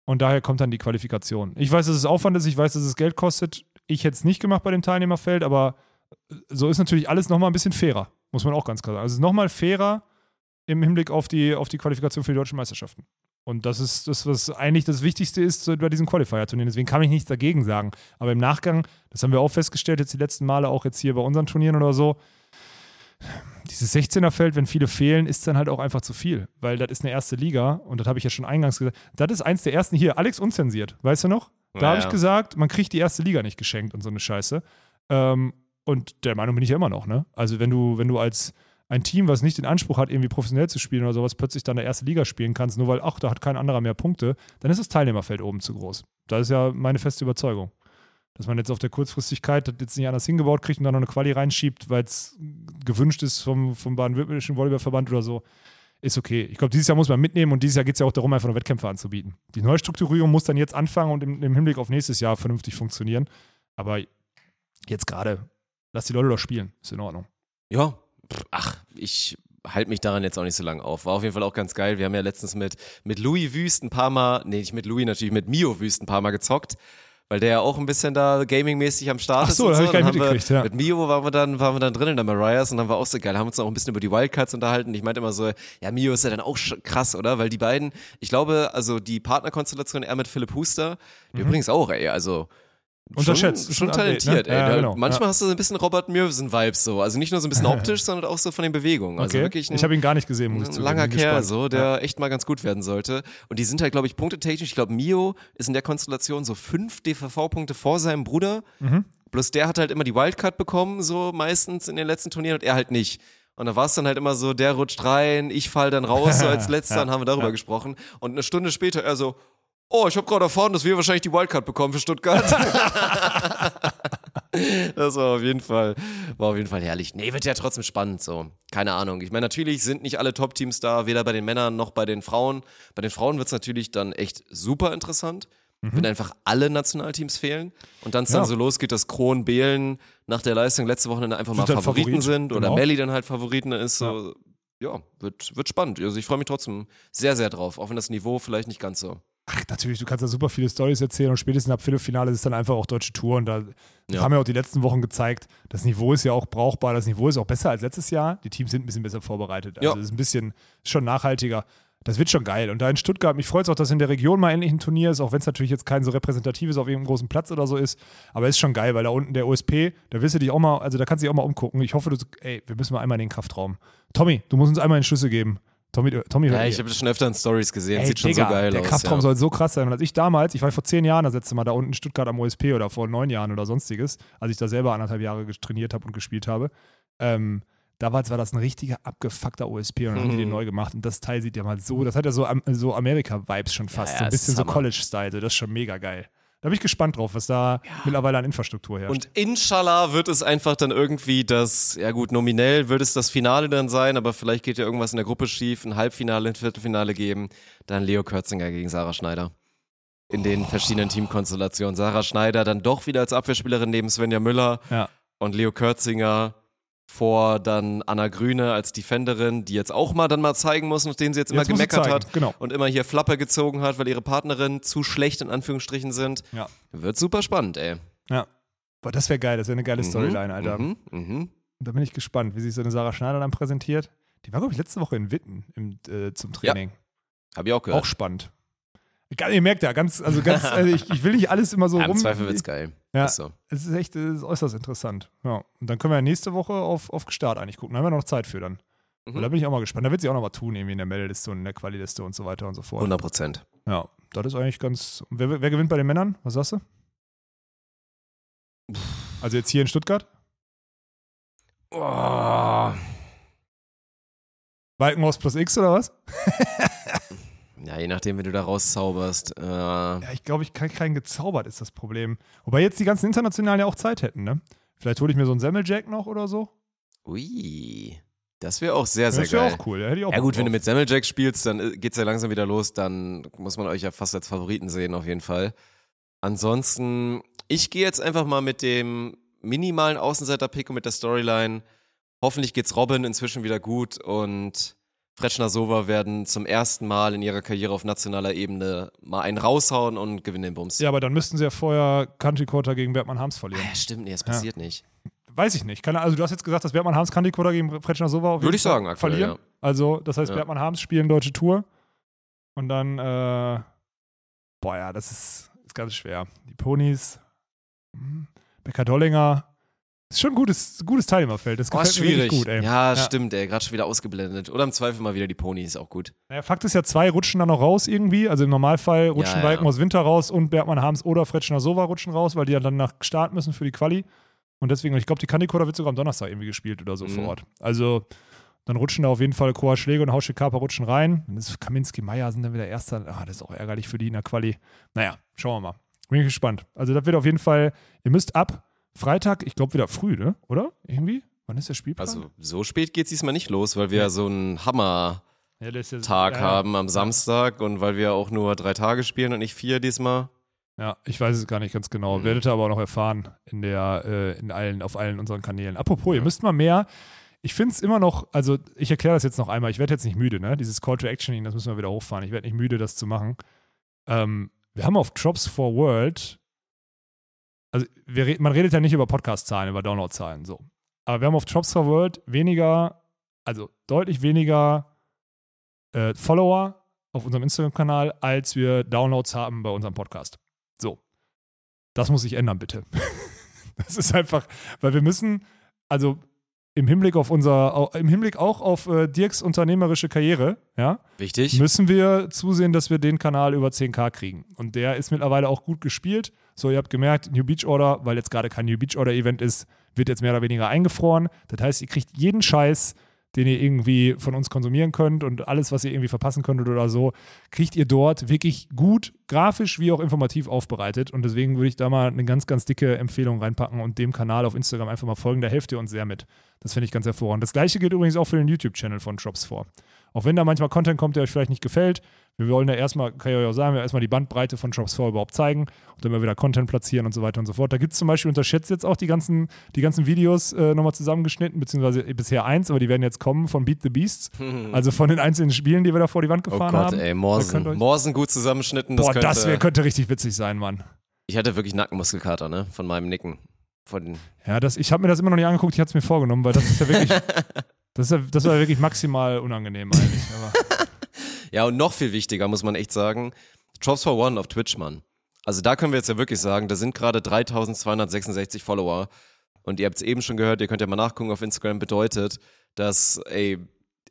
Und daher kommt dann die Qualifikation. Ich weiß, dass es Aufwand ist, ich weiß, dass es Geld kostet. Ich hätte es nicht gemacht bei dem Teilnehmerfeld, aber so ist natürlich alles nochmal ein bisschen fairer. muss man auch ganz klar sagen. Also es ist nochmal fairer im Hinblick auf die, auf die Qualifikation für die deutschen Meisterschaften. Und das ist das, was eigentlich das Wichtigste ist bei diesen Qualifier-Turnieren. Deswegen kann ich nichts dagegen sagen. Aber im Nachgang, das haben wir auch festgestellt, jetzt die letzten Male, auch jetzt hier bei unseren Turnieren oder so, dieses 16er-Feld, wenn viele fehlen, ist dann halt auch einfach zu viel. Weil das ist eine erste Liga und das habe ich ja schon eingangs gesagt. Das ist eins der ersten hier, Alex unzensiert, weißt du noch? Da Ja, habe ich gesagt, man kriegt die erste Liga nicht geschenkt und so eine Scheiße. Ähm, und der Meinung bin ich ja immer noch, ne? Also wenn du, wenn du als ein Team, was nicht den Anspruch hat, irgendwie professionell zu spielen oder sowas, plötzlich dann der erste Liga spielen kannst, nur weil, ach, da hat kein anderer mehr Punkte, dann ist das Teilnehmerfeld oben zu groß. Das ist ja meine feste Überzeugung. Dass man jetzt auf der Kurzfristigkeit das jetzt nicht anders hingebaut kriegt und dann noch eine Quali reinschiebt, weil es gewünscht ist vom, vom baden-württembergischen Volleyballverband oder so, ist okay. Ich glaube, dieses Jahr muss man mitnehmen und dieses Jahr geht es ja auch darum, einfach nur Wettkämpfe anzubieten. Die Neustrukturierung muss dann jetzt anfangen und im, im Hinblick auf nächstes Jahr vernünftig funktionieren. Aber jetzt gerade, lass die Leute doch spielen. Ist in Ordnung. Ja, ach, ich halte mich daran jetzt auch nicht so lange auf. War auf jeden Fall auch ganz geil. Wir haben ja letztens mit, mit Louis Wüst ein paar Mal, nee, nicht mit Louis, natürlich mit Mio Wüst ein paar Mal gezockt. Weil der ja auch ein bisschen da gamingmäßig am Start Ach ist. so, und da hab ich gar nicht wir- mitgekriegt, ja. Mit Mio waren wir dann, waren wir dann drin in der Mariahs und dann war auch so geil. Haben uns noch ein bisschen über die Wildcards unterhalten. Ich meinte immer so, ja, Mio ist ja dann auch krass, oder? Weil die beiden, ich glaube, also die Partnerkonstellation er mit Philipp Huster, die übrigens auch, ey, also Mhm. Unterschätzt. Schon, schon ein Athlet, talentiert, ne? ey. Ja, genau. Manchmal Ja. hast du so ein bisschen Robert Mürvsen-Vibes so. Also nicht nur so ein bisschen optisch, sondern auch so von den Bewegungen. Also Okay. wirklich ein, ich habe ihn gar nicht gesehen, muss ich ein zugeben. langer Kerl, so, der Ja. echt mal ganz gut werden sollte. Und die sind halt, glaube ich, punktetechnisch. Ich glaube, Mio ist in der Konstellation so fünf DVV-Punkte vor seinem Bruder. Mhm. Bloß der hat halt immer die Wildcard bekommen, so meistens in den letzten Turnieren und er halt nicht. Und da war es dann halt immer so, der rutscht rein, ich fall dann raus, so als letzter, Ja, und haben wir darüber ja. gesprochen. Und eine Stunde später er so, oh, ich habe gerade erfahren, dass wir wahrscheinlich die Wildcard bekommen für Stuttgart. Das war auf jeden Fall, war auf jeden Fall herrlich. Nee, wird ja trotzdem spannend so. Keine Ahnung. Ich meine, natürlich sind nicht alle Top-Teams da, weder bei den Männern noch bei den Frauen. Bei den Frauen wird es natürlich dann echt super interessant, wenn einfach alle Nationalteams fehlen und dann es dann Mhm. Ja. so losgeht, dass Kron, Behlen nach der Leistung letzte Wochenende einfach mal Sind halt Favoriten Favorit, sind oder genau. Melli dann halt Favoriten ist. So. Ja, wird, wird spannend. Also ich freue mich trotzdem sehr, sehr drauf, auch wenn das Niveau vielleicht nicht ganz so. Ach, natürlich, du kannst da super viele Stories erzählen und spätestens ab Viertelfinale ist dann einfach auch deutsche Tour und da Ja. haben ja auch die letzten Wochen gezeigt, das Niveau ist ja auch brauchbar, das Niveau ist auch besser als letztes Jahr. Die Teams sind ein bisschen besser vorbereitet. Also Ja. es ist ein bisschen, ist schon nachhaltiger. Das wird schon geil. Und da in Stuttgart, mich freut es auch, dass in der Region mal endlich ein Turnier ist, auch wenn es natürlich jetzt kein so repräsentatives auf irgendeinem großen Platz oder so ist. Aber es ist schon geil, weil da unten der OSP, da wirst du dich auch mal, also da kannst du dich auch mal umgucken. Ich hoffe, du, ey, wir müssen mal einmal in den Kraftraum. Tommy, du musst uns einmal in die Schlüsse geben. Tommy, Tommy Ja, ich habe das schon öfter in Stories gesehen. Ey, Sieht schon Digga, so geil der aus. Kraftraum ja. soll so krass sein. Und als ich damals, ich war vor zehn Jahren das letzte Mal da unten in Stuttgart am OSP oder vor neun Jahren oder sonstiges, als ich da selber anderthalb Jahre trainiert habe und gespielt habe, ähm, damals war das ein richtiger abgefuckter OSP und dann haben die den Mhm. neu gemacht. Und das Teil sieht ja mal so, das hat ja so, so Amerika-Vibes schon fast. Ja, so ein bisschen so. College-Style. Das ist schon mega geil. Da bin ich gespannt drauf, was da mittlerweile an Infrastruktur herrscht. Und inshallah wird es einfach dann irgendwie das, ja gut, nominell wird es das Finale dann sein, aber vielleicht geht ja irgendwas in der Gruppe schief, ein Halbfinale, ein Viertelfinale geben, dann Leo Kürzinger gegen Sarah Schneider. In den verschiedenen Teamkonstellationen. Sarah Schneider dann doch wieder als Abwehrspielerin neben Svenja Müller ja. und Leo Kürzinger vor dann Anna Grüne als Defenderin, die jetzt auch mal dann mal zeigen muss, nachdem sie jetzt immer Jetzt gemeckert zeigen, hat genau. und immer hier Flappe gezogen hat, weil ihre Partnerin zu schlecht in Anführungsstrichen sind. Ja. Wird super spannend, ey. ja. Boah, das wäre geil, das wäre eine geile Mhm, Storyline, Alter. Mhm, mhm. Und da bin ich gespannt, wie sich so eine Sarah Schneider dann präsentiert. Die war, glaube ich, letzte Woche in Witten im, äh, zum Training. Hab ich auch gehört. Auch spannend. Ihr merkt ja, ganz, also ganz, also ich, ich will nicht alles immer so ja, Im rum. Zweifel wird's geil. Ja. Ist so. Es ist echt es ist äußerst interessant. Ja. Und dann können wir ja nächste Woche auf, auf Gestart eigentlich gucken. Da haben wir noch Zeit für dann. Mhm. Da bin ich auch mal gespannt. Da wird sie auch noch was tun, irgendwie in der Meldeliste und in der Quali-Liste und so weiter und so fort. 100 Prozent. Ja, das ist eigentlich ganz. Wer, wer gewinnt bei den Männern? Was sagst du? Also jetzt hier in Stuttgart? Oh. Balkenhaus plus X oder was? Ja, je nachdem, wie du da rauszauberst. Äh, Ja, ich glaube, ich kann keinen gezaubert, ist das Problem. Wobei jetzt die ganzen Internationalen ja auch Zeit hätten, ne? Vielleicht hole ich mir so einen Semmeljack noch oder so. ui. Das wäre auch sehr, sehr Das wäre geil. auch cool. Da hätte ich auch Ja gut, wenn du mit Semmeljack spielst, dann äh, geht's ja langsam wieder los. Dann muss man euch ja fast als Favoriten sehen, auf jeden Fall. Ansonsten, ich gehe jetzt einfach mal mit dem minimalen Außenseiter-Pick und mit der Storyline. Hoffentlich geht's Robin inzwischen wieder gut und Fretschner Sova werden zum ersten Mal in ihrer Karriere auf nationaler Ebene mal einen raushauen und gewinnen den Bums. Ja, aber dann müssten sie ja vorher Country Quarter gegen Bergmann Harms verlieren. Ah, ja, stimmt, nee, das passiert nicht. weiß ich nicht. Kann, also du hast jetzt gesagt, dass Bergmann Harms Kandikoda gegen Fretschner Sova auf Würde ich sagen, aktuell, verlieren. ja. Also das heißt, Ja. Bergmann Harms spielen deutsche Tour. Und dann, äh, boah ja, das ist, ist ganz schwer. Die Ponys, hm, Becker Dollinger, ist schon ein gutes, gutes Teilnehmerfeld. Das Oh, gefällt ist mir richtig schwierig. gut, ey. Ja, stimmt, ey. Gerade schon wieder ausgeblendet. Oder im Zweifel mal wieder die Ponys, auch gut. Naja, Fakt ist ja, zwei rutschen dann noch raus irgendwie. Also im Normalfall rutschen Ja, ja. Balken aus Winter raus und Bergmann Harms oder Fretschner Sova rutschen raus, weil die ja dann nach Start müssen für die Quali. Und deswegen, ich glaube, die Kandikoda wird sogar am Donnerstag irgendwie gespielt oder so Mhm. vor Ort. Also dann rutschen da auf jeden Fall Koa Schläge und Hausche Kaper rutschen rein. Dann ist Kaminski Meier sind dann wieder Erster. Ah, das ist auch ärgerlich für die in der Quali. Naja, schauen wir mal. Bin ich gespannt. Also das wird auf jeden Fall, ihr müsst ab Freitag, ich glaube wieder früh, ne? Oder? Irgendwie? Wann ist der Spielplan? Also so spät geht es diesmal nicht los, weil wir ja so einen Hammer-Tag ja, ja, ja, haben am Samstag und weil wir auch nur drei Tage spielen und nicht vier diesmal. Ja, ich weiß es gar nicht ganz genau. Mhm. Werdet ihr aber auch noch erfahren in der, äh, in allen, auf allen unseren Kanälen. Apropos, ihr müsst mal mehr. Ich finde es immer noch, also ich erkläre das jetzt noch einmal, ich werde jetzt nicht müde, ne? Dieses Call to Actioning, das müssen wir wieder hochfahren. Ich werde nicht müde, das zu machen. Ähm, wir haben auf Drops for World, also wir, man redet ja nicht über Podcast-Zahlen, über Download-Zahlen, so. Aber wir haben auf Drops for World weniger, also deutlich weniger äh, Follower auf unserem Instagram-Kanal, als wir Downloads haben bei unserem Podcast. So. Das muss sich ändern, bitte. das ist einfach, weil wir müssen, also im Hinblick auf unser, im Hinblick auch auf äh, Dirks unternehmerische Karriere, ja, Wichtig. müssen wir zusehen, dass wir den Kanal über 10k kriegen. Und der ist mittlerweile auch gut gespielt. So, ihr habt gemerkt, New Beach Order, weil jetzt gerade kein New Beach Order Event ist, wird jetzt mehr oder weniger eingefroren. Das heißt, ihr kriegt jeden Scheiß, den ihr irgendwie von uns konsumieren könnt und alles, was ihr irgendwie verpassen könntet oder so, kriegt ihr dort wirklich gut, grafisch wie auch informativ aufbereitet. Und deswegen würde ich da mal eine ganz, ganz dicke Empfehlung reinpacken und dem Kanal auf Instagram einfach mal folgen. Da helft ihr uns sehr mit. Das finde ich ganz hervorragend. Das gleiche gilt übrigens auch für den YouTube-Channel von Drops 4. Auch wenn da manchmal Content kommt, der euch vielleicht nicht gefällt. Wir wollen ja erstmal, kann ich euch auch sagen, wir erstmal die Bandbreite von Drops 4 überhaupt zeigen und dann mal wieder Content platzieren und so weiter und so fort. Da gibt es zum Beispiel unterschätzt jetzt auch die ganzen, die ganzen Videos äh, nochmal zusammengeschnitten, beziehungsweise bisher eins, aber die werden jetzt kommen von Beat the Beasts. Also von den einzelnen Spielen, die wir da vor die Wand oh gefahren Gott, haben. ey, Da könnt ihr Morsen. Morsen gut zusammenschnitten. Das Boah, könnte, das wär, könnte richtig witzig sein, Mann. Ich hatte wirklich Nackenmuskelkater, ne? Von meinem Nicken. Von Ja, das, ich habe mir das immer noch nicht angeguckt, ich hatte es mir vorgenommen, weil das ist ja wirklich, das, ist ja, das war wirklich maximal unangenehm eigentlich. Aber, Ja, und noch viel wichtiger, muss man echt sagen, Drops for One auf Twitch, Mann. Also da können wir jetzt ja wirklich sagen, da sind gerade 3266 Follower. Und ihr habt es eben schon gehört, ihr könnt ja mal nachgucken auf Instagram, bedeutet, dass, ey,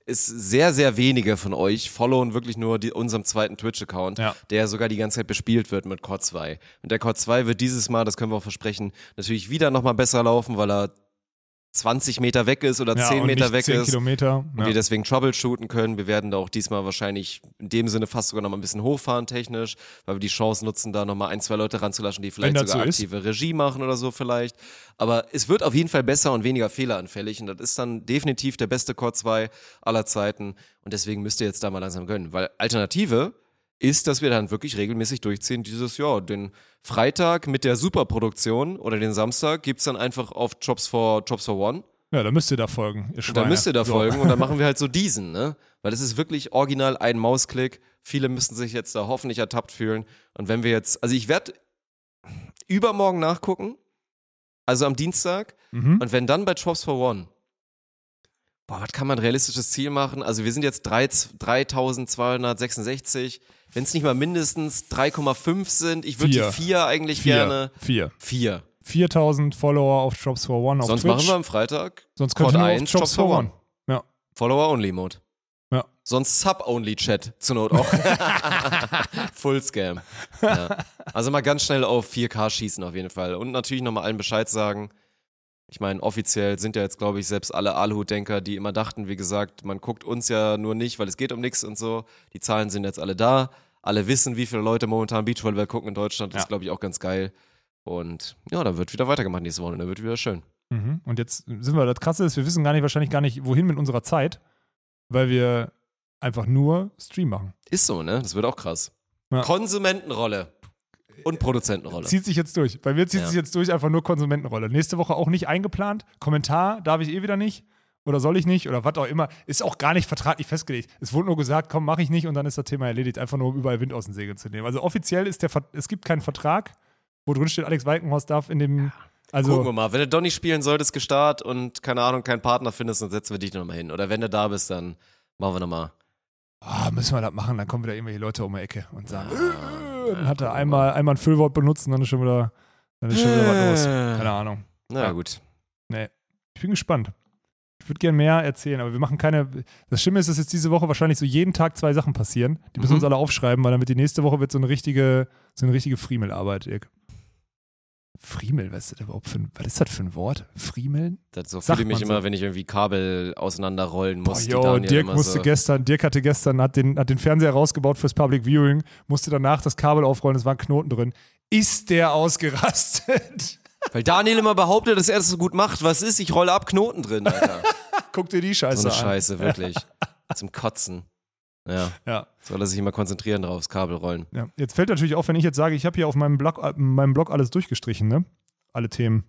ist sehr, sehr wenige von euch followen wirklich nur die, unserem zweiten Twitch-Account, Ja. der sogar die ganze Zeit bespielt wird mit Core 2. Und der Core 2 wird dieses Mal, das können wir auch versprechen, natürlich wieder nochmal besser laufen, weil er 20 Meter weg ist oder ja, 10 und Meter weg 10 ist Kilometer. und Ja. wir deswegen troubleshooten können. Wir werden da auch diesmal wahrscheinlich in dem Sinne fast sogar noch mal ein bisschen hochfahren technisch, weil wir die Chance nutzen, da noch mal ein, zwei Leute ranzulaschen, die vielleicht sogar so ist. aktive Regie machen oder so vielleicht. Aber es wird auf jeden Fall besser und weniger fehleranfällig und das ist dann definitiv der beste Core 2 aller Zeiten und deswegen müsst ihr jetzt da mal langsam gönnen, weil Alternative ist, dass wir dann wirklich regelmäßig durchziehen dieses Jahr. Den Freitag mit der Superproduktion oder den Samstag gibt's dann einfach auf Jobs for, Jobs for One. ja, da müsst ihr da folgen, ihr Da müsst ihr da So. folgen und dann machen wir halt so diesen, ne? Weil es ist wirklich original ein Mausklick. Viele müssen sich jetzt da hoffentlich ertappt fühlen. Und wenn wir jetzt, also ich werde übermorgen nachgucken, also am Dienstag. Mhm. Und wenn dann bei Drops for One, boah, was kann man realistisches Ziel machen? Also wir sind jetzt drei- 3266. Wenn es nicht mal mindestens 3,5 sind, ich würde die vier eigentlich Vier. gerne. Vier. Vier. 4000 Follower auf Drops for One auf Sonst Twitch. machen wir am Freitag Sonst nur auf 1, Drops for One. Ja. Follower-Only-Mode. Ja. Sonst Sub-Only-Chat zur Not auch. Full-Scam. Ja. Also mal ganz schnell auf 4K schießen auf jeden Fall. Und natürlich nochmal allen Bescheid sagen. Ich meine, offiziell sind ja jetzt, glaube ich, selbst alle Aluhut-Denker, die immer dachten, wie gesagt, man guckt uns ja nur nicht, weil es geht um nichts und so. Die Zahlen sind jetzt alle da. Alle wissen, wie viele Leute momentan Beachvolleyball gucken in Deutschland. Das Ja. ist, glaube ich, auch ganz geil. Und ja, da wird wieder weitergemacht nächste Woche. Da wird wieder schön. Mhm. Und jetzt sind wir, das Krasse ist, wir wissen gar nicht, wahrscheinlich gar nicht, wohin mit unserer Zeit, weil wir einfach nur Stream machen. Ist so, ne? Das wird auch krass. Ja. Konsumentenrolle und Produzentenrolle. Zieht sich jetzt durch. Bei mir zieht Ja. sich jetzt durch, einfach nur Konsumentenrolle. Nächste Woche auch nicht eingeplant. Kommentar darf ich eh wieder nicht. Oder soll ich nicht? Oder was auch immer. Ist auch gar nicht vertraglich festgelegt. Es wurde nur gesagt, komm, mach ich nicht und dann ist das Thema erledigt. Einfach nur, um überall Wind aus den Segeln zu nehmen. Also offiziell ist der, Ver es gibt keinen Vertrag, wo drin steht, Alex Walkenhorst darf in dem, Also, Gucken wir mal. Wenn du doch nicht spielen solltest, gestartet und keine Ahnung, keinen Partner findest, dann setzen wir dich nochmal hin. Oder wenn du da bist, dann machen wir nochmal. ah, müssen wir das machen, dann kommen wieder irgendwelche Leute um die Ecke und sagen, äh, dann hat er einmal, einmal ein Füllwort benutzt und dann ist schon wieder, dann ist schon wieder was los. Keine Ahnung. Na Ja. gut. Ich bin gespannt. Ich würde gerne mehr erzählen, aber wir machen keine. Das Schlimme ist, dass jetzt diese Woche wahrscheinlich so jeden Tag zwei Sachen passieren. Die müssen Mhm. uns alle aufschreiben, weil damit die nächste Woche wird so eine richtige, so eine richtige Friemelarbeit, Dirk. Friemel, was ist das überhaupt für ein, was ist das für ein Wort? Friemeln? Das so fühle ich mich so. immer, wenn ich irgendwie Kabel auseinanderrollen Boah, muss. die yo, Dirk musste so. gestern, Dirk hatte gestern, hat den, hat den Fernseher rausgebaut fürs Public Viewing, musste danach das Kabel aufrollen, es war ein Knoten drin. Ist der ausgerastet? Weil Daniel immer behauptet, dass er das so gut macht. Was ist? Ich rolle ab Knoten drin, Alter. Guck dir die Scheiße So eine an. Scheiße, wirklich. Zum Kotzen. Ja. Ja. Soll er sich immer konzentrieren drauf, das Kabel rollen. Ja, jetzt fällt natürlich auf, wenn ich jetzt sage, ich habe hier auf meinem Blog, äh, meinem Blog alles durchgestrichen, ne? Alle Themen.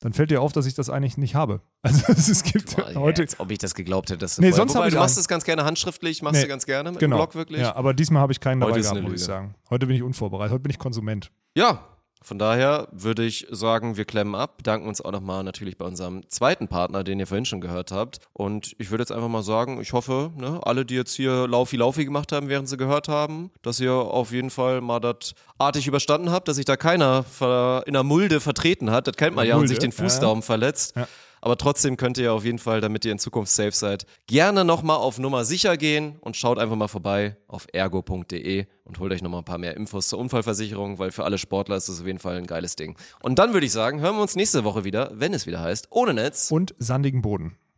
Dann fällt dir auf, dass ich das eigentlich nicht habe. Also es gibt Boah, heute. Als ob ich das geglaubt hätte. Dass du Nee, sonst Wobei, ich du machst es ganz gerne handschriftlich, machst Nee, du ganz gerne mit Genau. dem Blog wirklich. Ja, aber diesmal habe ich keinen Heute dabei gehabt, muss ich sagen. Heute bin ich unvorbereitet, heute bin ich Konsument. Ja, von daher würde ich sagen, wir klemmen ab, bedanken uns auch nochmal natürlich bei unserem zweiten Partner, den ihr vorhin schon gehört habt. Und ich würde jetzt einfach mal sagen, ich hoffe, ne, alle, die jetzt hier Laufi-Laufi gemacht haben, während sie gehört haben, dass ihr auf jeden Fall mal das artig überstanden habt, dass sich da keiner in der Mulde vertreten hat. Das kennt man ja und Mulde, sich den Fußdaumen verletzt. Ja. Aber trotzdem könnt ihr auf jeden Fall, damit ihr in Zukunft safe seid, gerne nochmal auf Nummer sicher gehen und schaut einfach mal vorbei auf ergo.de und holt euch nochmal ein paar mehr Infos zur Unfallversicherung, weil für alle Sportler ist das auf jeden Fall ein geiles Ding. Und dann würde ich sagen, hören wir uns nächste Woche wieder, wenn es wieder heißt, ohne Netz. Und sandigen Boden.